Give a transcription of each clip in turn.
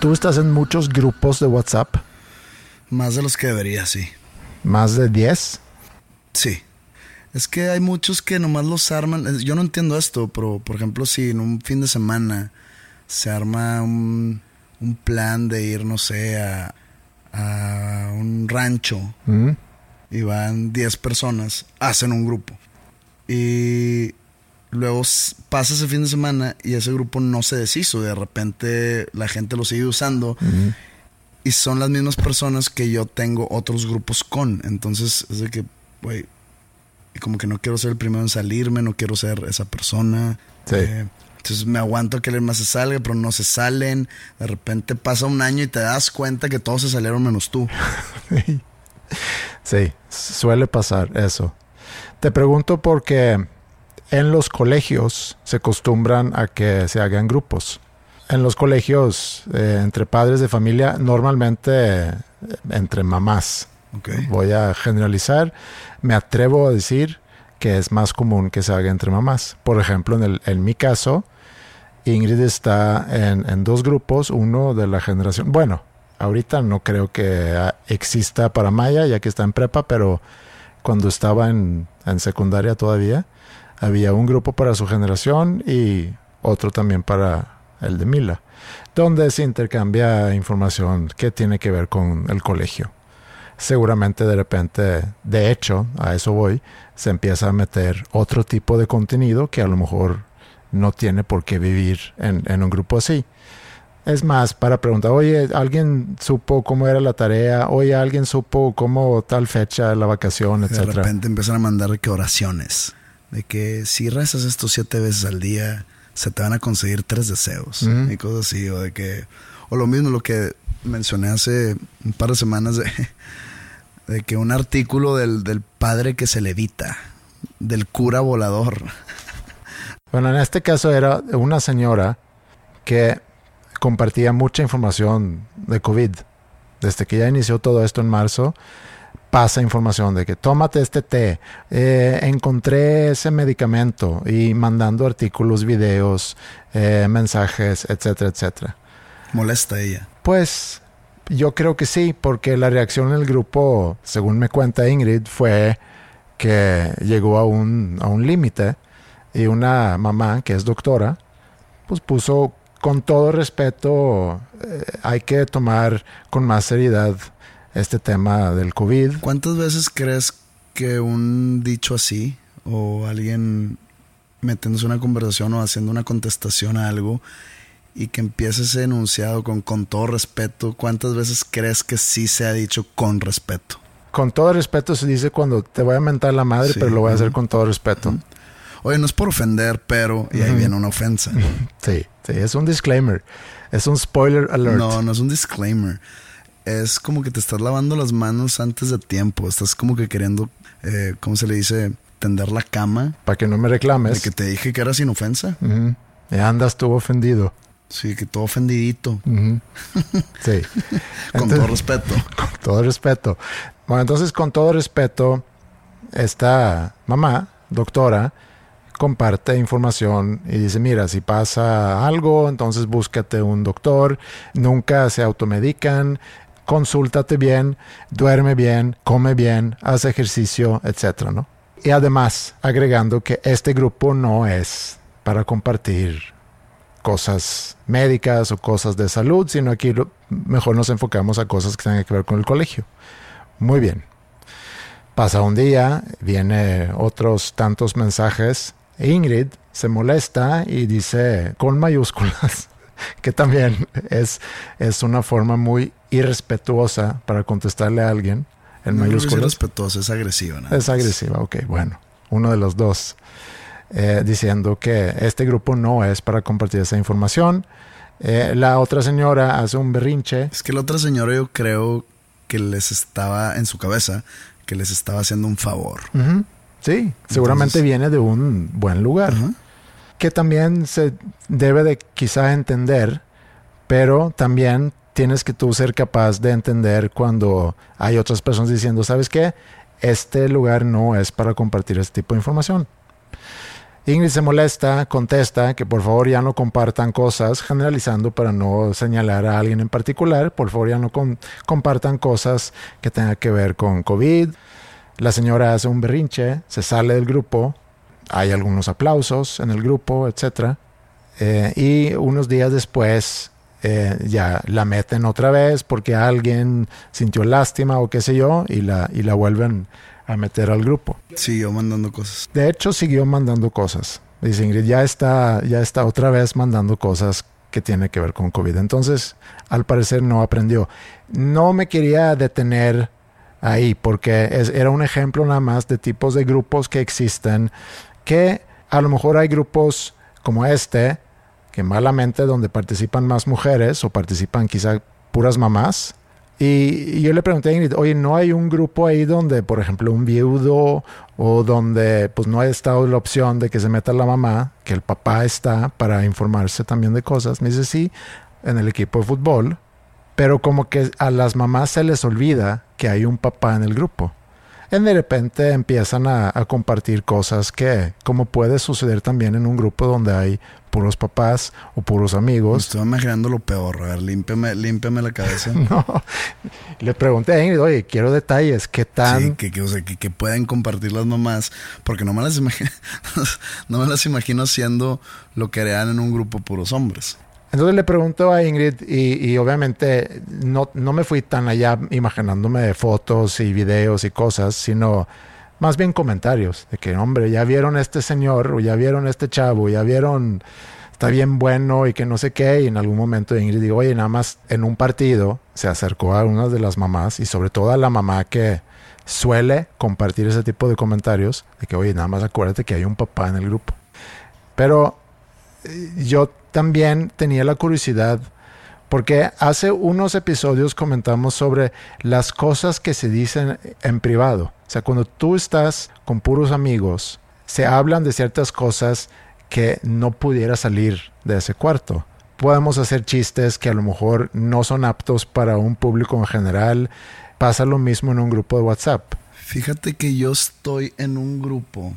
Tú estás en muchos grupos de WhatsApp, Más de los que debería, sí. más de 10. Sí. Es que hay muchos que nomás los arman. Yo no entiendo esto, pero por ejemplo, si en un fin de semana se arma un, un plan de ir, no sé, a, a un rancho Mm. y van 10 personas, hacen un grupo. Y luego pasa ese fin de semana y ese grupo no se deshizo. De repente la gente lo sigue usando. Y son las mismas personas que yo tengo otros grupos con. Entonces es de que, güey, como que no quiero ser el primero en salirme, no quiero ser esa persona. Sí. Eh, entonces me aguanto que alguien más se salga, pero no se salen. De repente pasa un año y te das cuenta que todos se salieron menos tú. Sí, suele pasar eso. Te pregunto porque en los colegios se acostumbran a que se hagan grupos. En los colegios, eh, entre padres de familia, normalmente eh, entre mamás. Voy a generalizar. Me atrevo a decir que es más común que se haga entre mamás. Por ejemplo, en, el- en mi caso, Ingrid está en, en dos grupos, uno de la generación, bueno, ahorita no creo que exista para Maya, ya que está en prepa, pero cuando estaba en, en secundaria todavía, había un grupo para su generación y otro también para el de Mila, donde se intercambia información que tiene que ver con el colegio seguramente de repente, de hecho, a eso voy, se empieza a meter otro tipo de contenido que a lo mejor no tiene por qué vivir en, en un grupo así. Es más, para preguntar, oye, ¿alguien supo cómo era la tarea? Oye, ¿alguien supo cómo tal fecha, la vacación, De etcétera? repente empiezan a mandar de que oraciones. De que si rezas esto siete veces al día, se te van a conseguir tres deseos. Y cosas así. O de que. O lo mismo lo que mencioné hace un par de semanas de, de que un artículo del, del padre que se levita, del cura volador. Bueno, en este caso era una señora que compartía mucha información de COVID. Desde que ya inició todo esto en marzo, pasa información de que tómate este té, eh, encontré ese medicamento y mandando artículos, videos, eh, mensajes, etcétera, etcétera. Molesta ella. Pues yo creo que sí, porque la reacción del grupo, según me cuenta Ingrid, fue que llegó a un, a un límite y una mamá que es doctora, pues puso con todo respeto, eh, hay que tomar con más seriedad este tema del COVID. ¿Cuántas veces crees que un dicho así o alguien metiéndose en una conversación o haciendo una contestación a algo y que empiece ese enunciado con con todo respeto, cuántas veces crees que sí se ha dicho con respeto? Con todo respeto se dice cuando te voy a mentar la madre, Sí, pero lo voy a hacer con todo respeto. Oye, no es por ofender, pero y ahí viene una ofensa. Sí, sí, es un disclaimer, es un spoiler alert. No, no es un disclaimer. Es como que te estás lavando las manos antes de tiempo. Estás como que queriendo, eh, ¿cómo se le dice? Tender la cama. Para que no me De reclames. que te dije que era sin ofensa. Ujú. Y andas tú ofendido. Sí, que todo ofendidito. Sí. Con todo respeto. con todo respeto. Bueno, entonces con todo respeto, esta mamá, doctora, comparte información y dice, mira, si pasa algo, entonces búscate un doctor, nunca se automedican, consúltate bien, duerme bien, come bien, haz ejercicio, etcétera, ¿no? Y además, agregando que este grupo no es para compartir cosas médicas o cosas de salud, sino aquí mejor nos enfocamos a cosas que tengan que ver con el colegio. Muy bien. Pasa un día, viene otros tantos mensajes. Ingrid se molesta y dice con mayúsculas, que también es, es una forma muy irrespetuosa para contestarle a alguien en no mayúsculas. Es irrespetuosa, es agresiva. Es agresiva, ok, bueno, uno de los dos. Eh, diciendo que este grupo no es para compartir esa información. Eh, la otra señora hace un berrinche. Es que la otra señora yo creo que les estaba en su cabeza, que les estaba haciendo un favor. Sí, seguramente viene de un buen lugar. Que también se debe de quizá entender, pero también tienes que tú ser capaz de entender cuando hay otras personas diciendo, ¿sabes qué? Este lugar no es para compartir este tipo de información. Ingrid se molesta, contesta que por favor ya no compartan cosas, generalizando para no señalar a alguien en particular, por favor ya no compartan cosas que tengan que ver con COVID. La señora hace un berrinche, se sale del grupo, hay algunos aplausos en el grupo, etc. Eh, y unos días después eh, ya la meten otra vez porque alguien sintió lástima o qué sé yo y la, y la vuelven a meter al grupo. Siguió mandando cosas. De hecho, siguió mandando cosas. Dice Ingrid, ya está, ya está otra vez mandando cosas que tiene que ver con COVID. Entonces, al parecer no aprendió. No me quería detener ahí porque era un ejemplo nada más de tipos de grupos que existen que a lo mejor hay grupos como este que malamente donde participan más mujeres o participan quizá puras mamás y, yo le pregunté a Ingrid, oye, ¿no hay un grupo ahí donde, por ejemplo, un viudo o donde pues no ha estado la opción de que se meta la mamá, que el papá está para informarse también de cosas? Me dice, sí, en el equipo de fútbol, pero como que a las mamás se les olvida que hay un papá en el grupo. Y de repente empiezan a, a compartir cosas que, como puede suceder también en un grupo donde hay puros papás o puros amigos. estoy imaginando lo peor. A ver, límpiame, la cabeza. no. Le pregunté a Ingrid, oye, quiero detalles. ¿Qué tan...? Sí, que, que, o sea, que, que, puedan compartir las mamás. Porque no me las imagino, no me las imagino haciendo lo que harían en un grupo puros hombres. Entonces le pregunto a Ingrid y, y, obviamente no, no me fui tan allá imaginándome fotos y videos y cosas, sino más bien comentarios de que, hombre, ya vieron este señor, o ya vieron este chavo, ya vieron, está bien bueno y que no sé qué. Y en algún momento Ingrid digo, oye, nada más en un partido se acercó a una de las mamás y sobre todo a la mamá que suele compartir ese tipo de comentarios de que, oye, nada más acuérdate que hay un papá en el grupo. Pero eh, yo también tenía la curiosidad porque hace unos episodios comentamos sobre las cosas que se dicen en privado. O sea, cuando tú estás con puros amigos, se hablan de ciertas cosas que no pudiera salir de ese cuarto. Podemos hacer chistes que a lo mejor no son aptos para un público en general. Pasa lo mismo en un grupo de WhatsApp. Fíjate que yo estoy en un grupo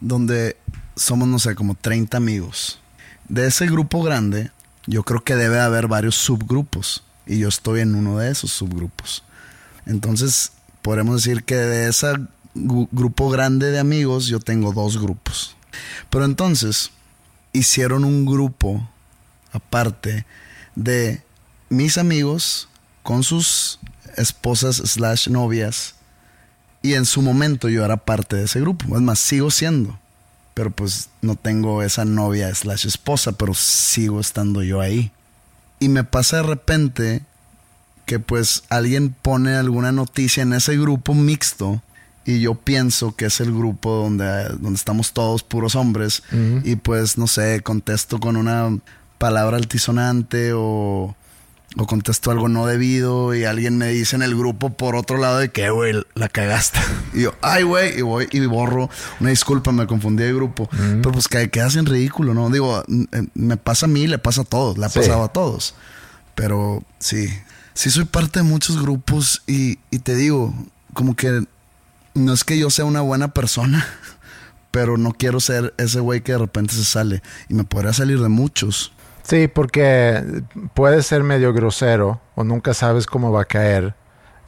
donde somos, no sé, como 30 amigos. De ese grupo grande, yo creo que debe haber varios subgrupos y yo estoy en uno de esos subgrupos. Entonces, podemos decir que de ese grupo grande de amigos yo tengo dos grupos. Pero entonces, hicieron un grupo aparte de mis amigos con sus esposas slash novias y en su momento yo era parte de ese grupo. Es más, sigo siendo pero pues no tengo esa novia slash esposa, pero sigo estando yo ahí. Y me pasa de repente que pues alguien pone alguna noticia en ese grupo mixto y yo pienso que es el grupo donde, donde estamos todos puros hombres y pues no sé, contesto con una palabra altisonante o o contesto algo no debido y alguien me dice en el grupo por otro lado de que, güey, la cagaste. Y yo, ay, güey, y voy y borro. Una disculpa, me confundí de grupo. Pero pues que quedas en ridículo, ¿no? Digo, eh, me pasa a mí, le pasa a todos, le ha pasado a todos. Pero sí, sí soy parte de muchos grupos y, y te digo, como que no es que yo sea una buena persona, pero no quiero ser ese güey que de repente se sale. Y me podría salir de muchos. Sí, porque puede ser medio grosero o nunca sabes cómo va a caer.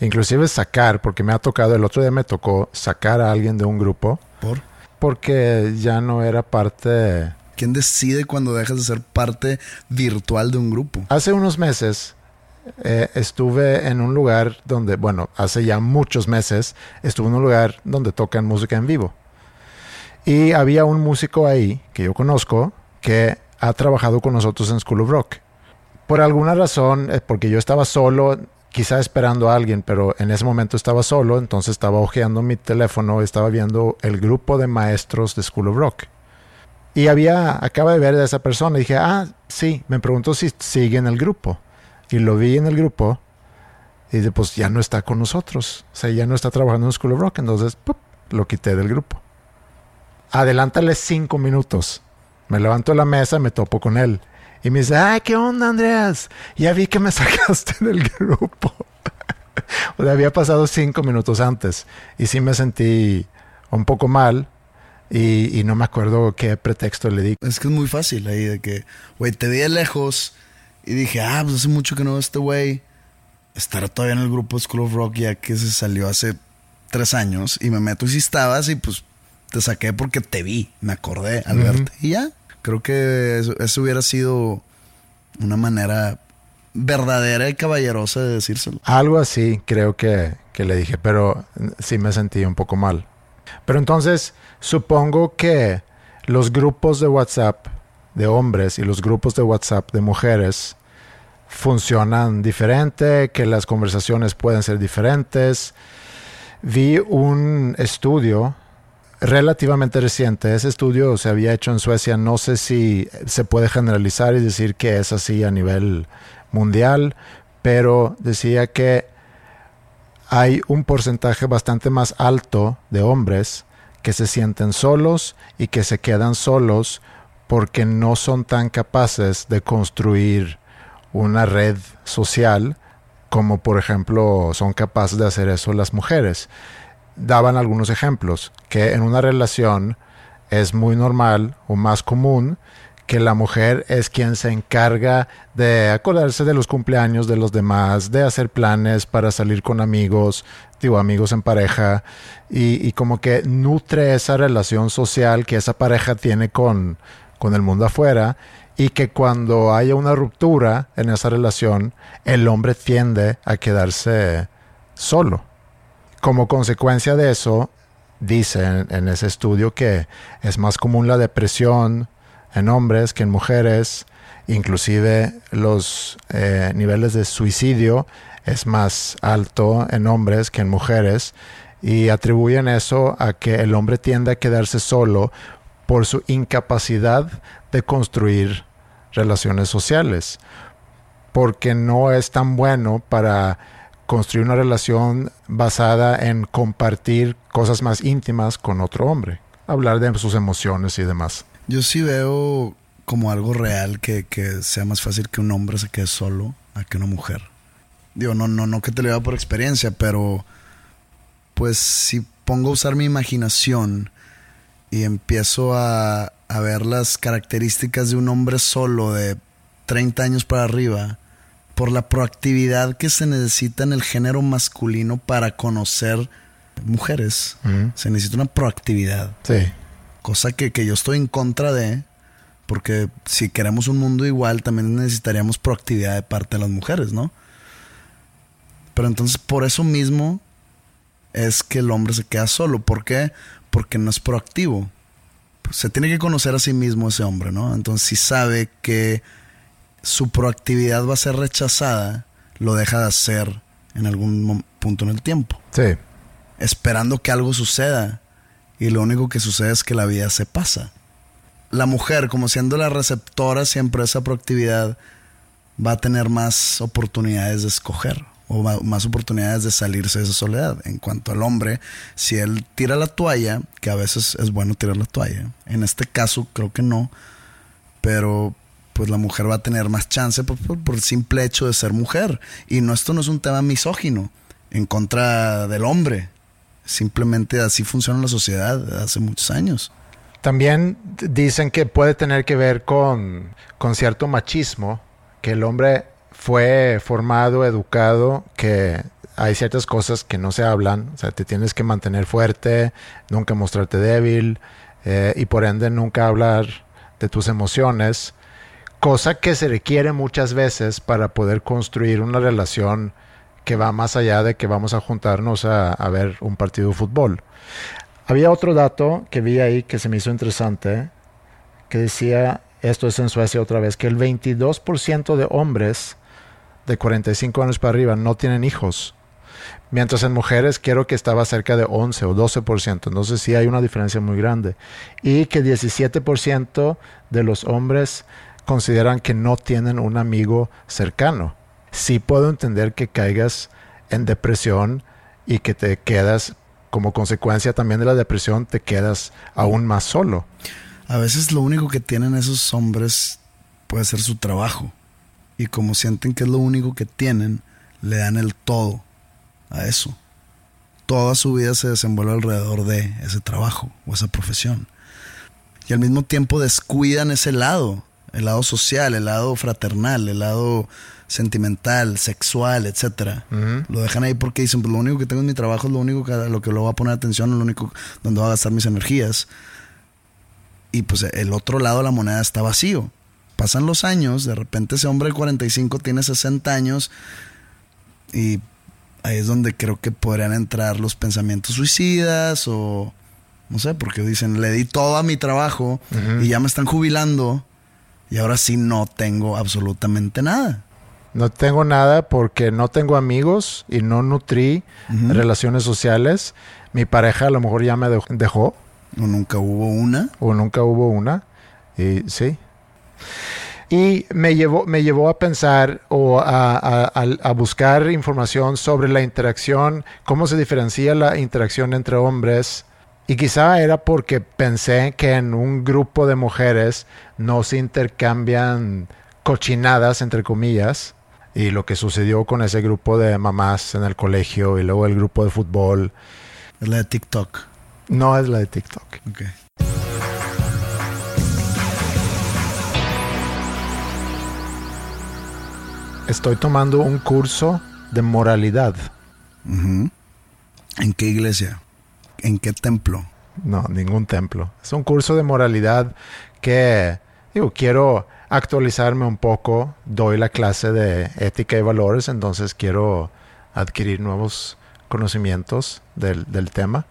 Inclusive sacar, porque me ha tocado, el otro día me tocó sacar a alguien de un grupo. ¿Por? Porque ya no era parte... ¿Quién decide cuando dejas de ser parte virtual de un grupo? Hace unos meses eh, estuve en un lugar donde, bueno, hace ya muchos meses, estuve en un lugar donde tocan música en vivo. Y había un músico ahí que yo conozco que ha trabajado con nosotros en School of Rock. Por alguna razón, eh, porque yo estaba solo, quizá esperando a alguien, pero en ese momento estaba solo, entonces estaba hojeando mi teléfono, estaba viendo el grupo de maestros de School of Rock. Y había, acaba de ver a esa persona y dije, ah, sí, me preguntó si sigue en el grupo. Y lo vi en el grupo y dije, pues ya no está con nosotros. O sea, ya no está trabajando en School of Rock, entonces lo quité del grupo. Adelántale cinco minutos. Me levanto la mesa, me topo con él. Y me dice, ay, ¿qué onda, Andreas? Ya vi que me sacaste del grupo. o había pasado cinco minutos antes. Y sí me sentí un poco mal. Y, no me acuerdo qué pretexto le di. Es que es muy fácil ahí de que, güey, te vi de lejos. Y dije, ah, pues hace mucho que no veo este güey. Estará todavía en el grupo School of Rock ya que se salió hace tres años. Y me meto y si estabas y pues te saqué porque te vi, me acordé al verte. Y ya, creo que eso, hubiera sido una manera verdadera y caballerosa de decírselo. Algo así creo que, que le dije, pero sí me sentí un poco mal. Pero entonces, supongo que los grupos de WhatsApp de hombres y los grupos de WhatsApp de mujeres funcionan diferente, que las conversaciones pueden ser diferentes. Vi un estudio relativamente reciente. Ese estudio se había hecho en Suecia. No sé si se puede generalizar y decir que es así a nivel mundial, pero decía que hay un porcentaje bastante más alto de hombres que se sienten solos y que se quedan solos porque no son tan capaces de construir una red social como por ejemplo son capaces de hacer eso las mujeres daban algunos ejemplos, que en una relación es muy normal o más común que la mujer es quien se encarga de acordarse de los cumpleaños de los demás, de hacer planes para salir con amigos, digo amigos en pareja, y, como que nutre esa relación social que esa pareja tiene con, con el mundo afuera, y que cuando haya una ruptura en esa relación, el hombre tiende a quedarse solo. Como consecuencia de eso, dicen en ese estudio que es más común la depresión en hombres que en mujeres, inclusive los eh, niveles de suicidio es más alto en hombres que en mujeres y atribuyen eso a que el hombre tiende a quedarse solo por su incapacidad de construir relaciones sociales, porque no es tan bueno para construir una relación basada en compartir cosas más íntimas con otro hombre, hablar de sus emociones y demás. Yo sí veo como algo real que, sea más fácil que un hombre se quede solo a que una mujer. Digo, no, no, no que te lo diga por experiencia, pero pues si pongo a usar mi imaginación y empiezo a, a ver las características de un hombre solo de 30 años para arriba, por la proactividad que se necesita en el género masculino para conocer mujeres. Se necesita una proactividad. Sí. Cosa que, yo estoy en contra de, porque si queremos un mundo igual, también necesitaríamos proactividad de parte de las mujeres, ¿no? Pero entonces por eso mismo es que el hombre se queda solo. ¿Por qué? Porque no es proactivo. Se tiene que conocer a sí mismo ese hombre, ¿no? Entonces si sabe que su proactividad va a ser rechazada, lo deja de hacer en algún punto en el tiempo. Sí. Esperando que algo suceda. Y lo único que sucede es que la vida se pasa. La mujer, como siendo la receptora siempre de esa proactividad, va a tener más oportunidades de escoger o más oportunidades de salirse de esa soledad. En cuanto al hombre, si él tira la toalla, que a veces es bueno tirar la toalla, en este caso creo que no, pero pues la mujer va a tener más chance por, el simple hecho de ser mujer. Y no, esto no es un tema misógino en contra del hombre. Simplemente así funciona la sociedad hace muchos años. También dicen que puede tener que ver con, con cierto machismo, que el hombre fue formado, educado, que hay ciertas cosas que no se hablan, o sea, te tienes que mantener fuerte, nunca mostrarte débil eh, y por ende nunca hablar de tus emociones, cosa que se requiere muchas veces para poder construir una relación que va más allá de que vamos a juntarnos a, ver un partido de fútbol. Había otro dato que vi ahí que se me hizo interesante, que decía, esto es en Suecia otra vez, que el 22% de hombres de 45 años para arriba no tienen hijos. Mientras en mujeres quiero que estaba cerca de 11 o 12%. Entonces sí hay una diferencia muy grande. Y que 17% de los hombres consideran que no tienen un amigo cercano. Sí puedo entender que caigas en depresión y que te quedas, como consecuencia también de la depresión, te quedas aún más solo. A veces lo único que tienen esos hombres puede ser su trabajo. Y como sienten que es lo único que tienen, le dan el todo a eso. Toda su vida se desenvuelve alrededor de ese trabajo o esa profesión. Y al mismo tiempo descuidan ese lado, el lado social, el lado fraternal, el lado sentimental, sexual, etcétera. Lo dejan ahí porque dicen, pues lo único que tengo en mi trabajo es lo único que a lo que lo voy a poner atención, es lo único donde voy a gastar mis energías. Y pues el otro lado de la moneda está vacío. Pasan los años, de repente ese hombre de 45 tiene 60 años y ahí es donde creo que podrían entrar los pensamientos suicidas o no sé, porque dicen, le di todo a mi trabajo y ya me están jubilando y ahora sí no tengo absolutamente nada. No tengo nada porque no tengo amigos y no nutrí relaciones sociales. Mi pareja a lo mejor ya me dejó. O nunca hubo una. O nunca hubo una. Y sí. Y me llevó, me llevó a pensar o a, buscar información sobre la interacción, cómo se diferencia la interacción entre hombres. Y quizá era porque pensé que en un grupo de mujeres no se intercambian cochinadas, entre comillas. Y lo que sucedió con ese grupo de mamás en el colegio y luego el grupo de fútbol. Es la de TikTok. No es la de TikTok. Okay. Estoy tomando un curso de moralidad. ¿En qué iglesia? ¿En qué templo? No, ningún templo. Es un curso de moralidad que, digo, quiero actualizarme un poco. Doy la clase de ética y valores, entonces quiero adquirir nuevos conocimientos del, del tema.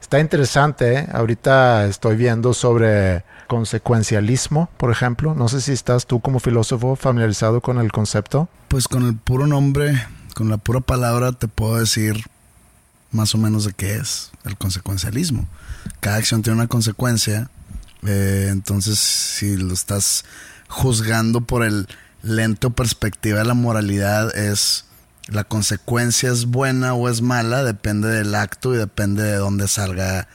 Está interesante. ¿eh? Ahorita estoy viendo sobre consecuencialismo, por ejemplo. No sé si estás tú como filósofo familiarizado con el concepto. Pues con el puro nombre, con la pura palabra, te puedo decir más o menos de qué es el consecuencialismo. Cada acción tiene una consecuencia. Eh, entonces, si lo estás juzgando por el lento perspectiva de la moralidad, es la consecuencia es buena o es mala, depende del acto y depende de dónde salga,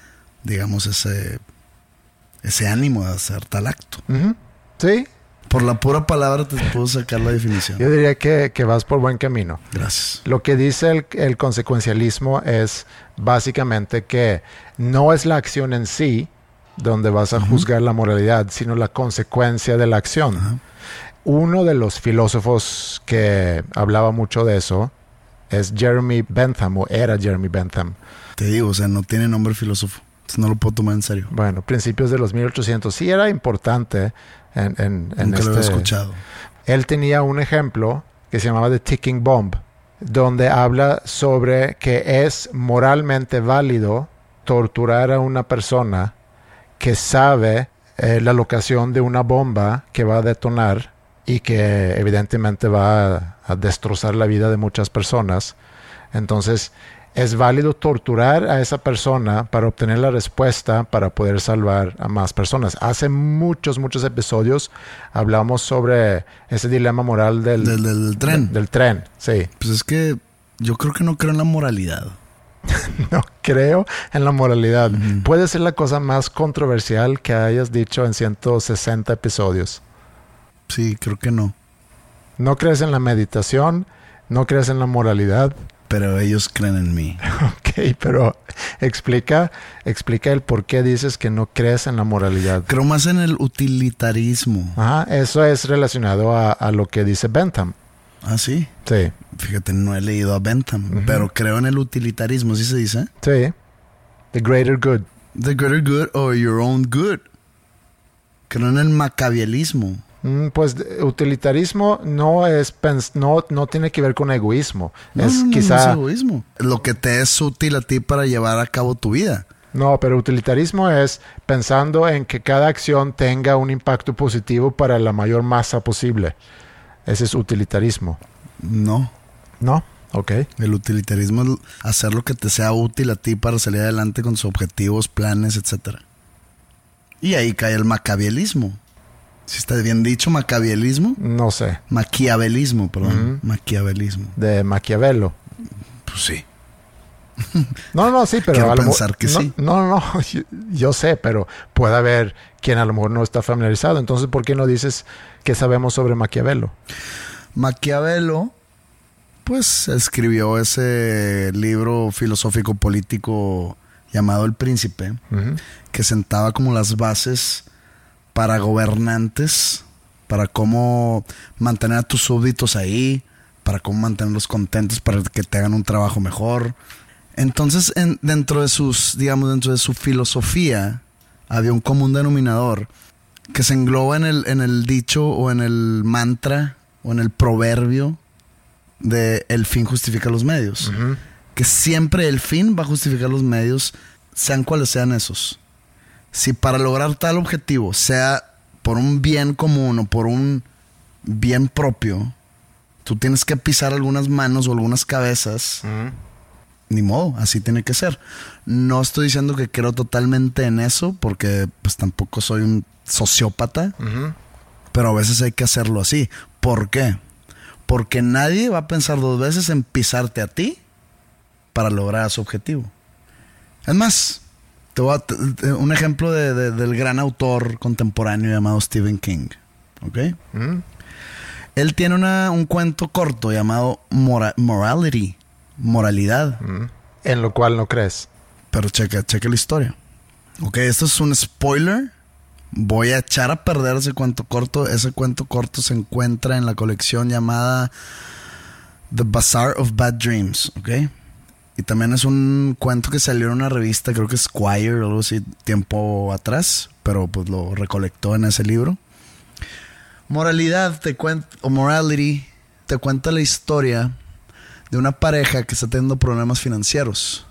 digamos, ese ese ánimo de hacer tal acto. Sí. Por la pura palabra te puedo sacar la definición. Yo diría que, vas por buen camino. Gracias. Lo que dice el, consecuencialismo es básicamente que no es la acción en sí donde vas a juzgar la moralidad, sino la consecuencia de la acción. Uno de los filósofos que hablaba mucho de eso es Jeremy Bentham, o era Jeremy Bentham. Te digo, o sea, no tiene nombre filósofo no lo puedo tomar en serio. Bueno, principios de los 1800. Sí era importante en, en, Nunca lo había este escuchado. Él tenía un ejemplo que se llamaba The Ticking Bomb, donde habla sobre que es moralmente válido torturar a una persona que sabe eh, la locación de una bomba que va a detonar y que evidentemente va a, a destrozar la vida de muchas personas. Entonces, es válido torturar a esa persona para obtener la respuesta para poder salvar a más personas. Hace muchos, muchos episodios hablamos sobre ese dilema moral del, del, tren. del tren, sí. Pues es que yo creo que no creo en la moralidad. no creo en la moralidad. Puede ser la cosa más controversial que hayas dicho en 160 episodios. Sí, creo que no. No crees en la meditación, no crees en la moralidad. Pero ellos creen en mí. Ok, pero explica, explica el por qué dices que no crees en la moralidad. Creo más en el utilitarismo. Ajá, eso es relacionado a, a lo que dice Bentham. Ah, sí. Sí, Fíjate, no he leído a Bentham, pero creo en el utilitarismo, ¿sí se dice? sí. The greater good. The greater good or your own good. Creo en el macabielismo. Mm, Pues utilitarismo no es pens- no, no tiene que ver con egoísmo. No, es no, no, no quizá es egoísmo. Lo que te es útil a ti para llevar a cabo tu vida. no, pero utilitarismo es pensando en que cada acción tenga un impacto positivo para la mayor masa posible. Ese es utilitarismo. No. ¿No? Ok. El utilitarismo es hacer lo que te sea útil a ti para salir adelante con tus objetivos, planes, etc. Y ahí cae el macabielismo. Si está bien dicho, macabielismo. No sé. Maquiavelismo, perdón. Maquiavelismo. De Maquiavelo. Pues sí. No, no, sí, pero Quiero a lo pensar que no, sí. No, no, no, yo, yo sé, pero puede haber quien a lo mejor no está familiarizado. Entonces, ¿por qué no dices que sabemos sobre Maquiavelo? Maquiavelo, pues escribió ese libro filosófico político llamado El Príncipe, que sentaba como las bases para gobernantes, para cómo mantener a tus súbditos ahí, para cómo mantenerlos contentos, para que te hagan un trabajo mejor. Entonces, en- dentro de sus, digamos, dentro de su filosofía, había un común denominador que se engloba en el, en el dicho o en el mantra o en el proverbio de el fin justifica los medios. Que siempre el fin va a justificar los medios, sean cuales sean esos. Si para lograr tal objetivo, sea por un bien común o por un bien propio, tú tienes que pisar algunas manos o algunas cabezas, ni modo, así tiene que ser. No estoy diciendo que creo totalmente en eso, porque pues tampoco soy un sociópata, pero a veces hay que hacerlo así. ¿Por qué? Porque nadie va a pensar dos veces en pisarte a ti para lograr su objetivo. Es más, te voy a un ejemplo de- de- del gran autor contemporáneo llamado Stephen King. ¿Ok? Él tiene una- un cuento corto llamado Mora- Morality, moralidad. En lo cual no crees. Pero checa, checa la historia. Ok, esto es un spoiler. Voy a echar a perder ese cuento corto. Ese cuento corto se encuentra en la colección llamada The Bazaar of Bad Dreams. Ok. Y también es un cuento que salió en una revista, creo que Squire o algo así, tiempo atrás. Pero pues lo recolectó en ese libro. Moralidad te cuenta, o Morality te cuenta la historia de una pareja que está teniendo problemas financieros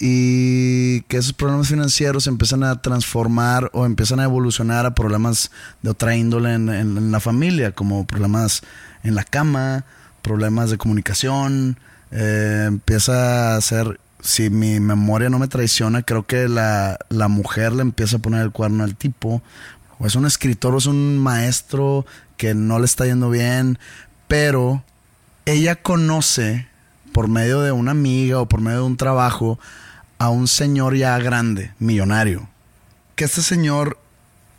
y que esos problemas financieros empiezan a transformar o empiezan a evolucionar a problemas de otra índole en, en- en la familia, como problemas en la cama, problemas de comunicación, eh, empieza a ser, si mi memoria no me traiciona, creo que la, la mujer le empieza a poner el cuerno al tipo, o es un escritor o es un maestro que no le está yendo bien, pero ella conoce por medio de una amiga o por medio de un trabajo a un señor ya grande, millonario. Que este señor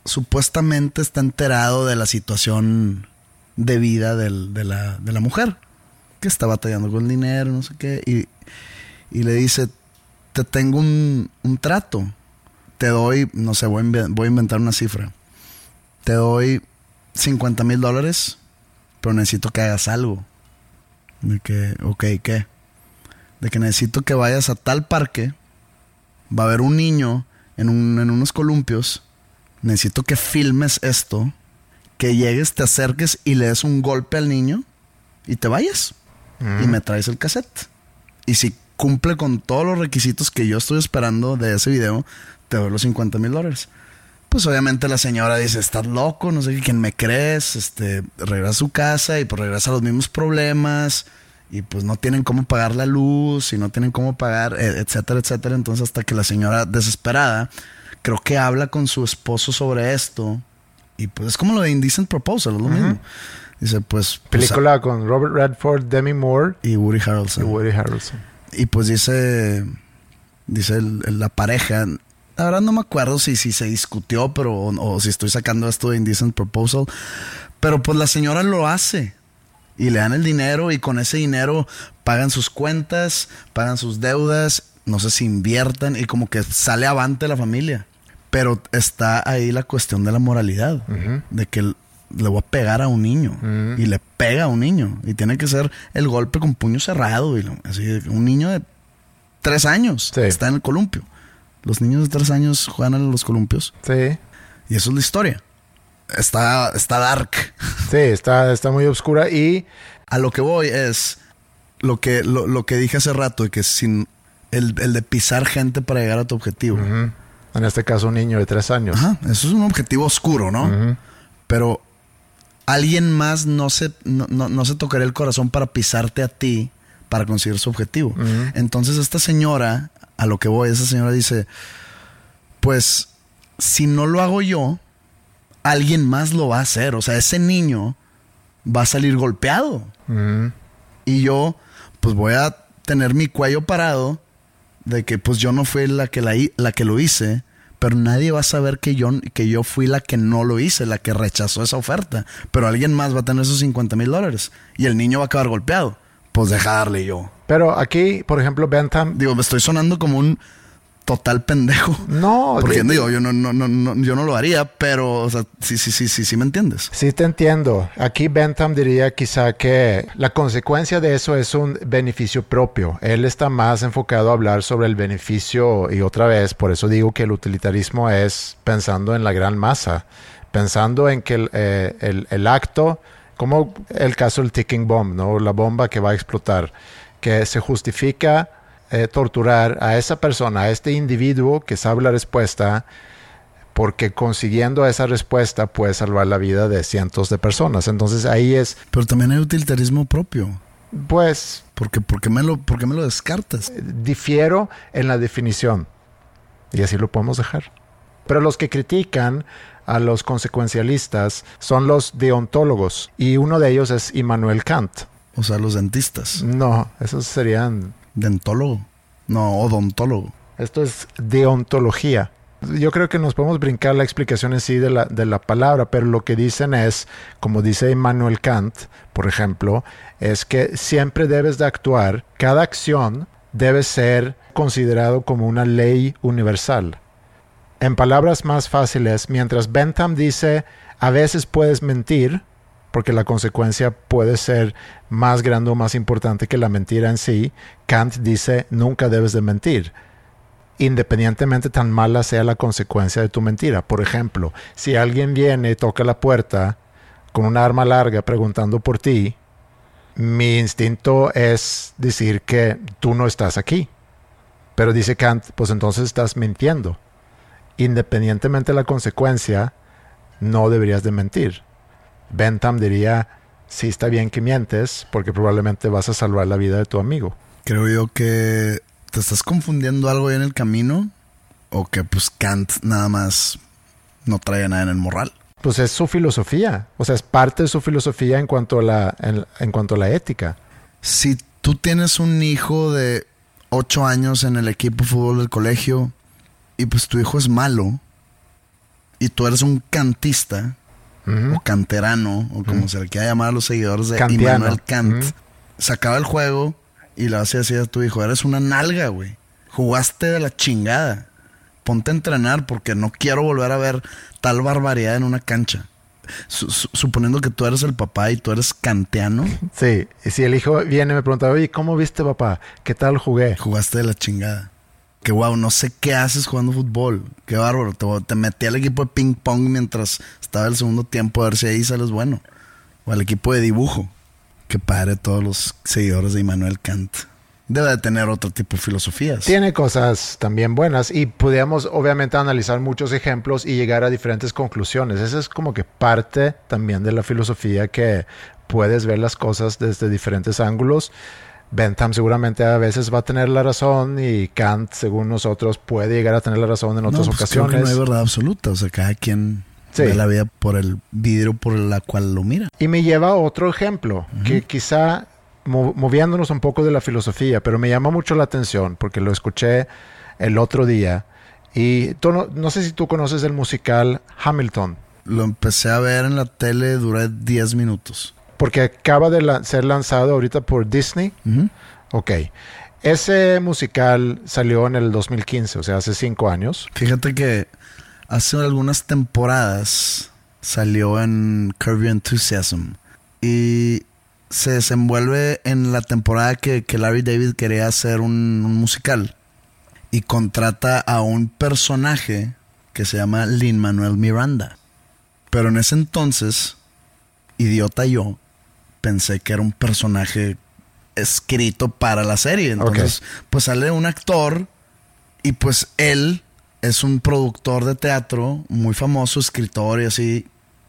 supuestamente está enterado de la situación de vida del- de, la, de la mujer, que está batallando con el dinero, no sé qué, y, y le dice, te tengo un, un trato, te doy, no sé, voy a, voy a inventar una cifra, te doy 50 mil dólares, pero necesito que hagas algo. De que, ok, ¿qué? De que necesito que vayas a tal parque. Va a haber un niño en, un- en unos columpios. Necesito que filmes esto. Que llegues, te acerques y le des un golpe al niño y te vayas. Y me traes el cassette. Y si cumple con todos los requisitos que yo estoy esperando de ese video, te doy los 50 mil dólares. Pues obviamente la señora dice, estás loco, no sé quién me crees, este, regresa a su casa y pues regresa a los mismos problemas y pues no tienen cómo pagar la luz y no tienen cómo pagar, eh, etcétera, etcétera. Entonces hasta que la señora desesperada creo que habla con su esposo sobre esto y pues es como lo de Indecent Proposal, es lo mismo. Dice pues... pues, Película con Robert Redford, Demi Moore y Woody y Harrelson. Woody Harrelson. Y pues dice, dice el- el- la pareja, la verdad no me acuerdo si, si se discutió, pero o, o si estoy sacando esto de Indecent Proposal, pero pues la señora lo hace. Y le dan el dinero y con ese dinero pagan sus cuentas, pagan sus deudas, no sé si inviertan y como que sale avante la familia. Pero está ahí la cuestión de la moralidad, de que le voy a pegar a un niño y le pega a un niño y tiene que ser el golpe con puño cerrado y así un niño de tres años está en el columpio. Los niños de tres años juegan en los columpios. Sí. Y eso es la historia. Está, está dark. Sí, está, está muy oscura y... A lo que voy es lo que, lo, que dije hace rato, de que sin el, de pisar gente para llegar a tu objetivo. En este caso, un niño de tres años. Ajá, eso es un objetivo oscuro, ¿no? Pero alguien más no se, no, se tocaría el corazón para pisarte a ti para conseguir su objetivo. Entonces, esta señora, a lo que voy, esa señora dice: Pues si no lo hago yo, alguien más lo va a hacer. O sea, ese niño va a salir golpeado. Y yo, pues voy a tener mi cuello parado de que pues yo no fui la que, la, la que lo hice, pero nadie va a saber que yo, que yo fui la que no lo hice, la que rechazó esa oferta. Pero alguien más va a tener esos 50 mil dólares y el niño va a acabar golpeado. Pues dejarle yo. Pero aquí, por ejemplo, Bentham. Digo, me estoy sonando como un total pendejo. No, porque digo, yo no, no, no, yo no lo haría, pero o sea, sí, sí, sí, sí, sí me entiendes. Sí te entiendo. Aquí Bentham diría quizá que la consecuencia de eso es un beneficio propio. Él está más enfocado a hablar sobre el beneficio y otra vez, por eso digo que el utilitarismo es pensando en la gran masa, pensando en que el, eh, el, el acto, como el caso del ticking bomb, ¿no? La bomba que va a explotar, que se justifica eh, torturar a esa persona, a este individuo que sabe la respuesta, porque consiguiendo esa respuesta puede salvar la vida de cientos de personas. Entonces ahí es... Pero también hay utilitarismo propio. Pues... Porque, ¿por, qué me lo, ¿Por qué me lo descartas? Difiero en la definición. Y así lo podemos dejar. Pero los que critican a los consecuencialistas son los deontólogos. Y uno de ellos es Immanuel Kant. O sea, los dentistas. No, esos serían dentólogo, no odontólogo. Esto es deontología. Yo creo que nos podemos brincar la explicación en sí de la, de la palabra, pero lo que dicen es, como dice Immanuel Kant, por ejemplo, es que siempre debes de actuar, cada acción debe ser considerado como una ley universal. En palabras más fáciles, mientras Bentham dice, a veces puedes mentir, porque la consecuencia puede ser más grande o más importante que la mentira en sí, Kant dice nunca debes de mentir, independientemente tan mala sea la consecuencia de tu mentira. Por ejemplo, si alguien viene y toca la puerta con una arma larga preguntando por ti, mi instinto es decir que tú no estás aquí. Pero dice Kant, pues entonces estás mintiendo. Independientemente de la consecuencia, no deberías de mentir. Bentham diría, sí está bien que mientes porque probablemente vas a salvar la vida de tu amigo. Creo yo que te estás confundiendo algo ahí en el camino o que pues Kant nada más no trae nada en el moral. Pues es su filosofía, o sea, es parte de su filosofía en cuanto a la, en, cuanto a la ética. Si tú tienes un hijo de 8 años en el equipo de fútbol del colegio y pues tu hijo es malo y tú eres un cantista, o canterano, o como se le quiera llamar a los seguidores de Immanuel Kant, sacaba el juego y le hacía así a tu hijo, eres una nalga, güey. Jugaste de la chingada. Ponte a entrenar porque no quiero volver a ver tal barbaridad en una cancha. suponiendo que tú eres el papá y tú eres kantiano. Sí, y si el hijo viene y me pregunta, oye, ¿cómo viste papá? ¿Qué tal jugué? Jugaste de la chingada que wow, no sé qué haces jugando fútbol. Qué bárbaro. Te, metí al equipo de ping pong mientras estaba el segundo tiempo a ver si ahí sales bueno. O al equipo de dibujo. Qué padre todos los seguidores de Immanuel Kant. Debe de tener otro tipo de filosofías. Tiene cosas también buenas y podríamos obviamente analizar muchos ejemplos y llegar a diferentes conclusiones. Esa es como que parte también de la filosofía que puedes ver las cosas desde diferentes ángulos Bentham seguramente a veces va a tener la razón y Kant, según nosotros, puede llegar a tener la razón en otras pues ocasiones. Creo que no hay verdad absoluta, o sea, cada quien ve la vida por el vidrio por la cual lo mira. Y me lleva a otro ejemplo, que quizá moviéndonos un poco de la filosofía, pero me llama mucho la atención porque lo escuché el otro día. Y no, no sé si tú conoces el musical Hamilton. Lo empecé a ver en la tele, duré 10 minutos. Porque acaba de la- ser lanzado ahorita por Disney. Ok. Ese musical salió en el 2015, o sea, hace cinco años. Fíjate que hace algunas temporadas salió en Curb Your Enthusiasm y se desenvuelve en la temporada que, que Larry David quería hacer un, un musical y contrata a un personaje que se llama Lin Manuel Miranda. Pero en ese entonces, idiota yo, pensé que era un personaje escrito para la serie. Entonces, pues sale un actor y pues él es un productor de teatro muy famoso, escritor y así,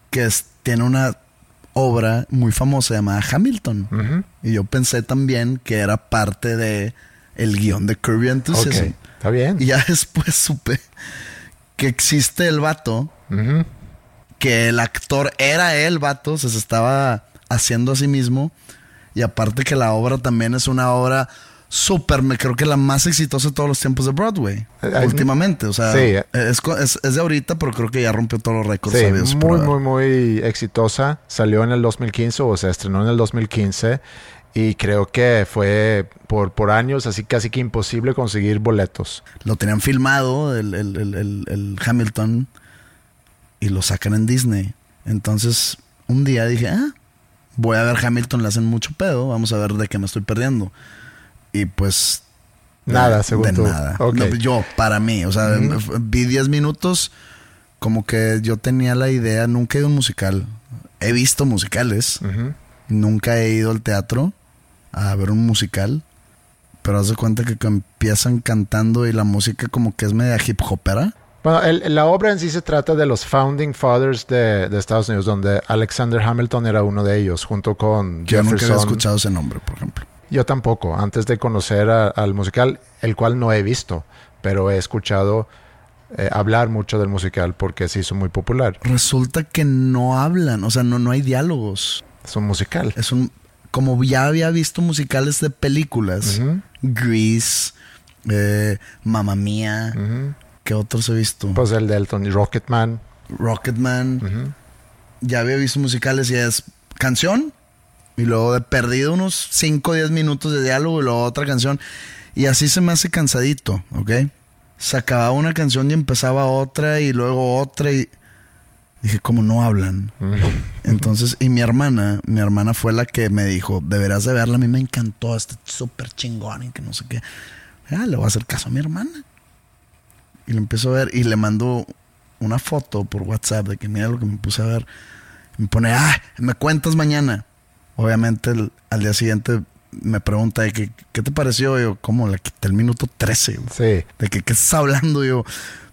que es- tiene una obra muy famosa llamada Hamilton. Y yo pensé también que era parte de el guion de Ok, Enthusiasm. está bien. Y ya después supe que existe el vato, que el actor era el vato, o sea, se estaba haciendo a sí mismo. Y aparte que la obra también es una obra súper, me creo que la más exitosa de todos los tiempos de Broadway. Eh, últimamente, o sea, sí. es, co- es- es de ahorita, pero creo que ya rompió todos los récords. Sí, por muy, muy, muy exitosa. Salió en el 2015 o se estrenó en el 2015 y creo que fue por, por años así casi que imposible conseguir boletos. Lo tenían filmado, el, el- el- el- el Hamilton, y lo sacan en Disney. Entonces, un día dije, ah, voy a ver Hamilton, le hacen mucho pedo, vamos a ver de qué me estoy perdiendo. Y pues... Nada, de- según de tú. nada. Ok. No, yo, para mí, o sea, vi 10 minutos, como que yo tenía la idea, nunca he ido a un musical. He visto musicales, nunca he ido al teatro a ver un musical. Pero haz de cuenta que, que empiezan cantando y la música como que es media hip hopera. Bueno, el- la obra en sí se trata de los Founding Fathers de, de Estados Unidos, donde Alexander Hamilton era uno de ellos, junto con Yo nunca había Jefferson. escuchado ese nombre, por ejemplo. Yo tampoco, antes de conocer a- al musical, el cual no he visto, pero he escuchado eh, hablar mucho del musical porque se hizo muy popular. Resulta que no hablan, o sea, no, no hay diálogos. Es un musical. Es un... Como ya había visto musicales de películas. Grease, eh, Mamma Mía. ¿Qué otros he visto? Pues el de Elton y Rocketman. Rocketman. Ujú. Ya había visto musicales y es canción y luego de perdido unos 5 o 10 minutos de diálogo y luego otra canción. Y así se me hace cansadito, ¿ok? Se acababa una canción y empezaba otra y luego otra y dije, como no hablan. Entonces, y mi hermana, mi hermana fue la que me dijo, deberás de verla, a mí me encantó, está súper chingón y que no sé qué. Ah, le voy a hacer caso a mi hermana. Y lo empiezo a ver y le mando una foto por WhatsApp de que mira lo que me puse a ver. Me pone, ah, me cuentas mañana. Obviamente el- al día siguiente me pregunta de que, ¿qué te pareció? Yo, ¿cómo? Le quité el minuto 13. güey. Sí. ¿De que, qué estás hablando? Yo,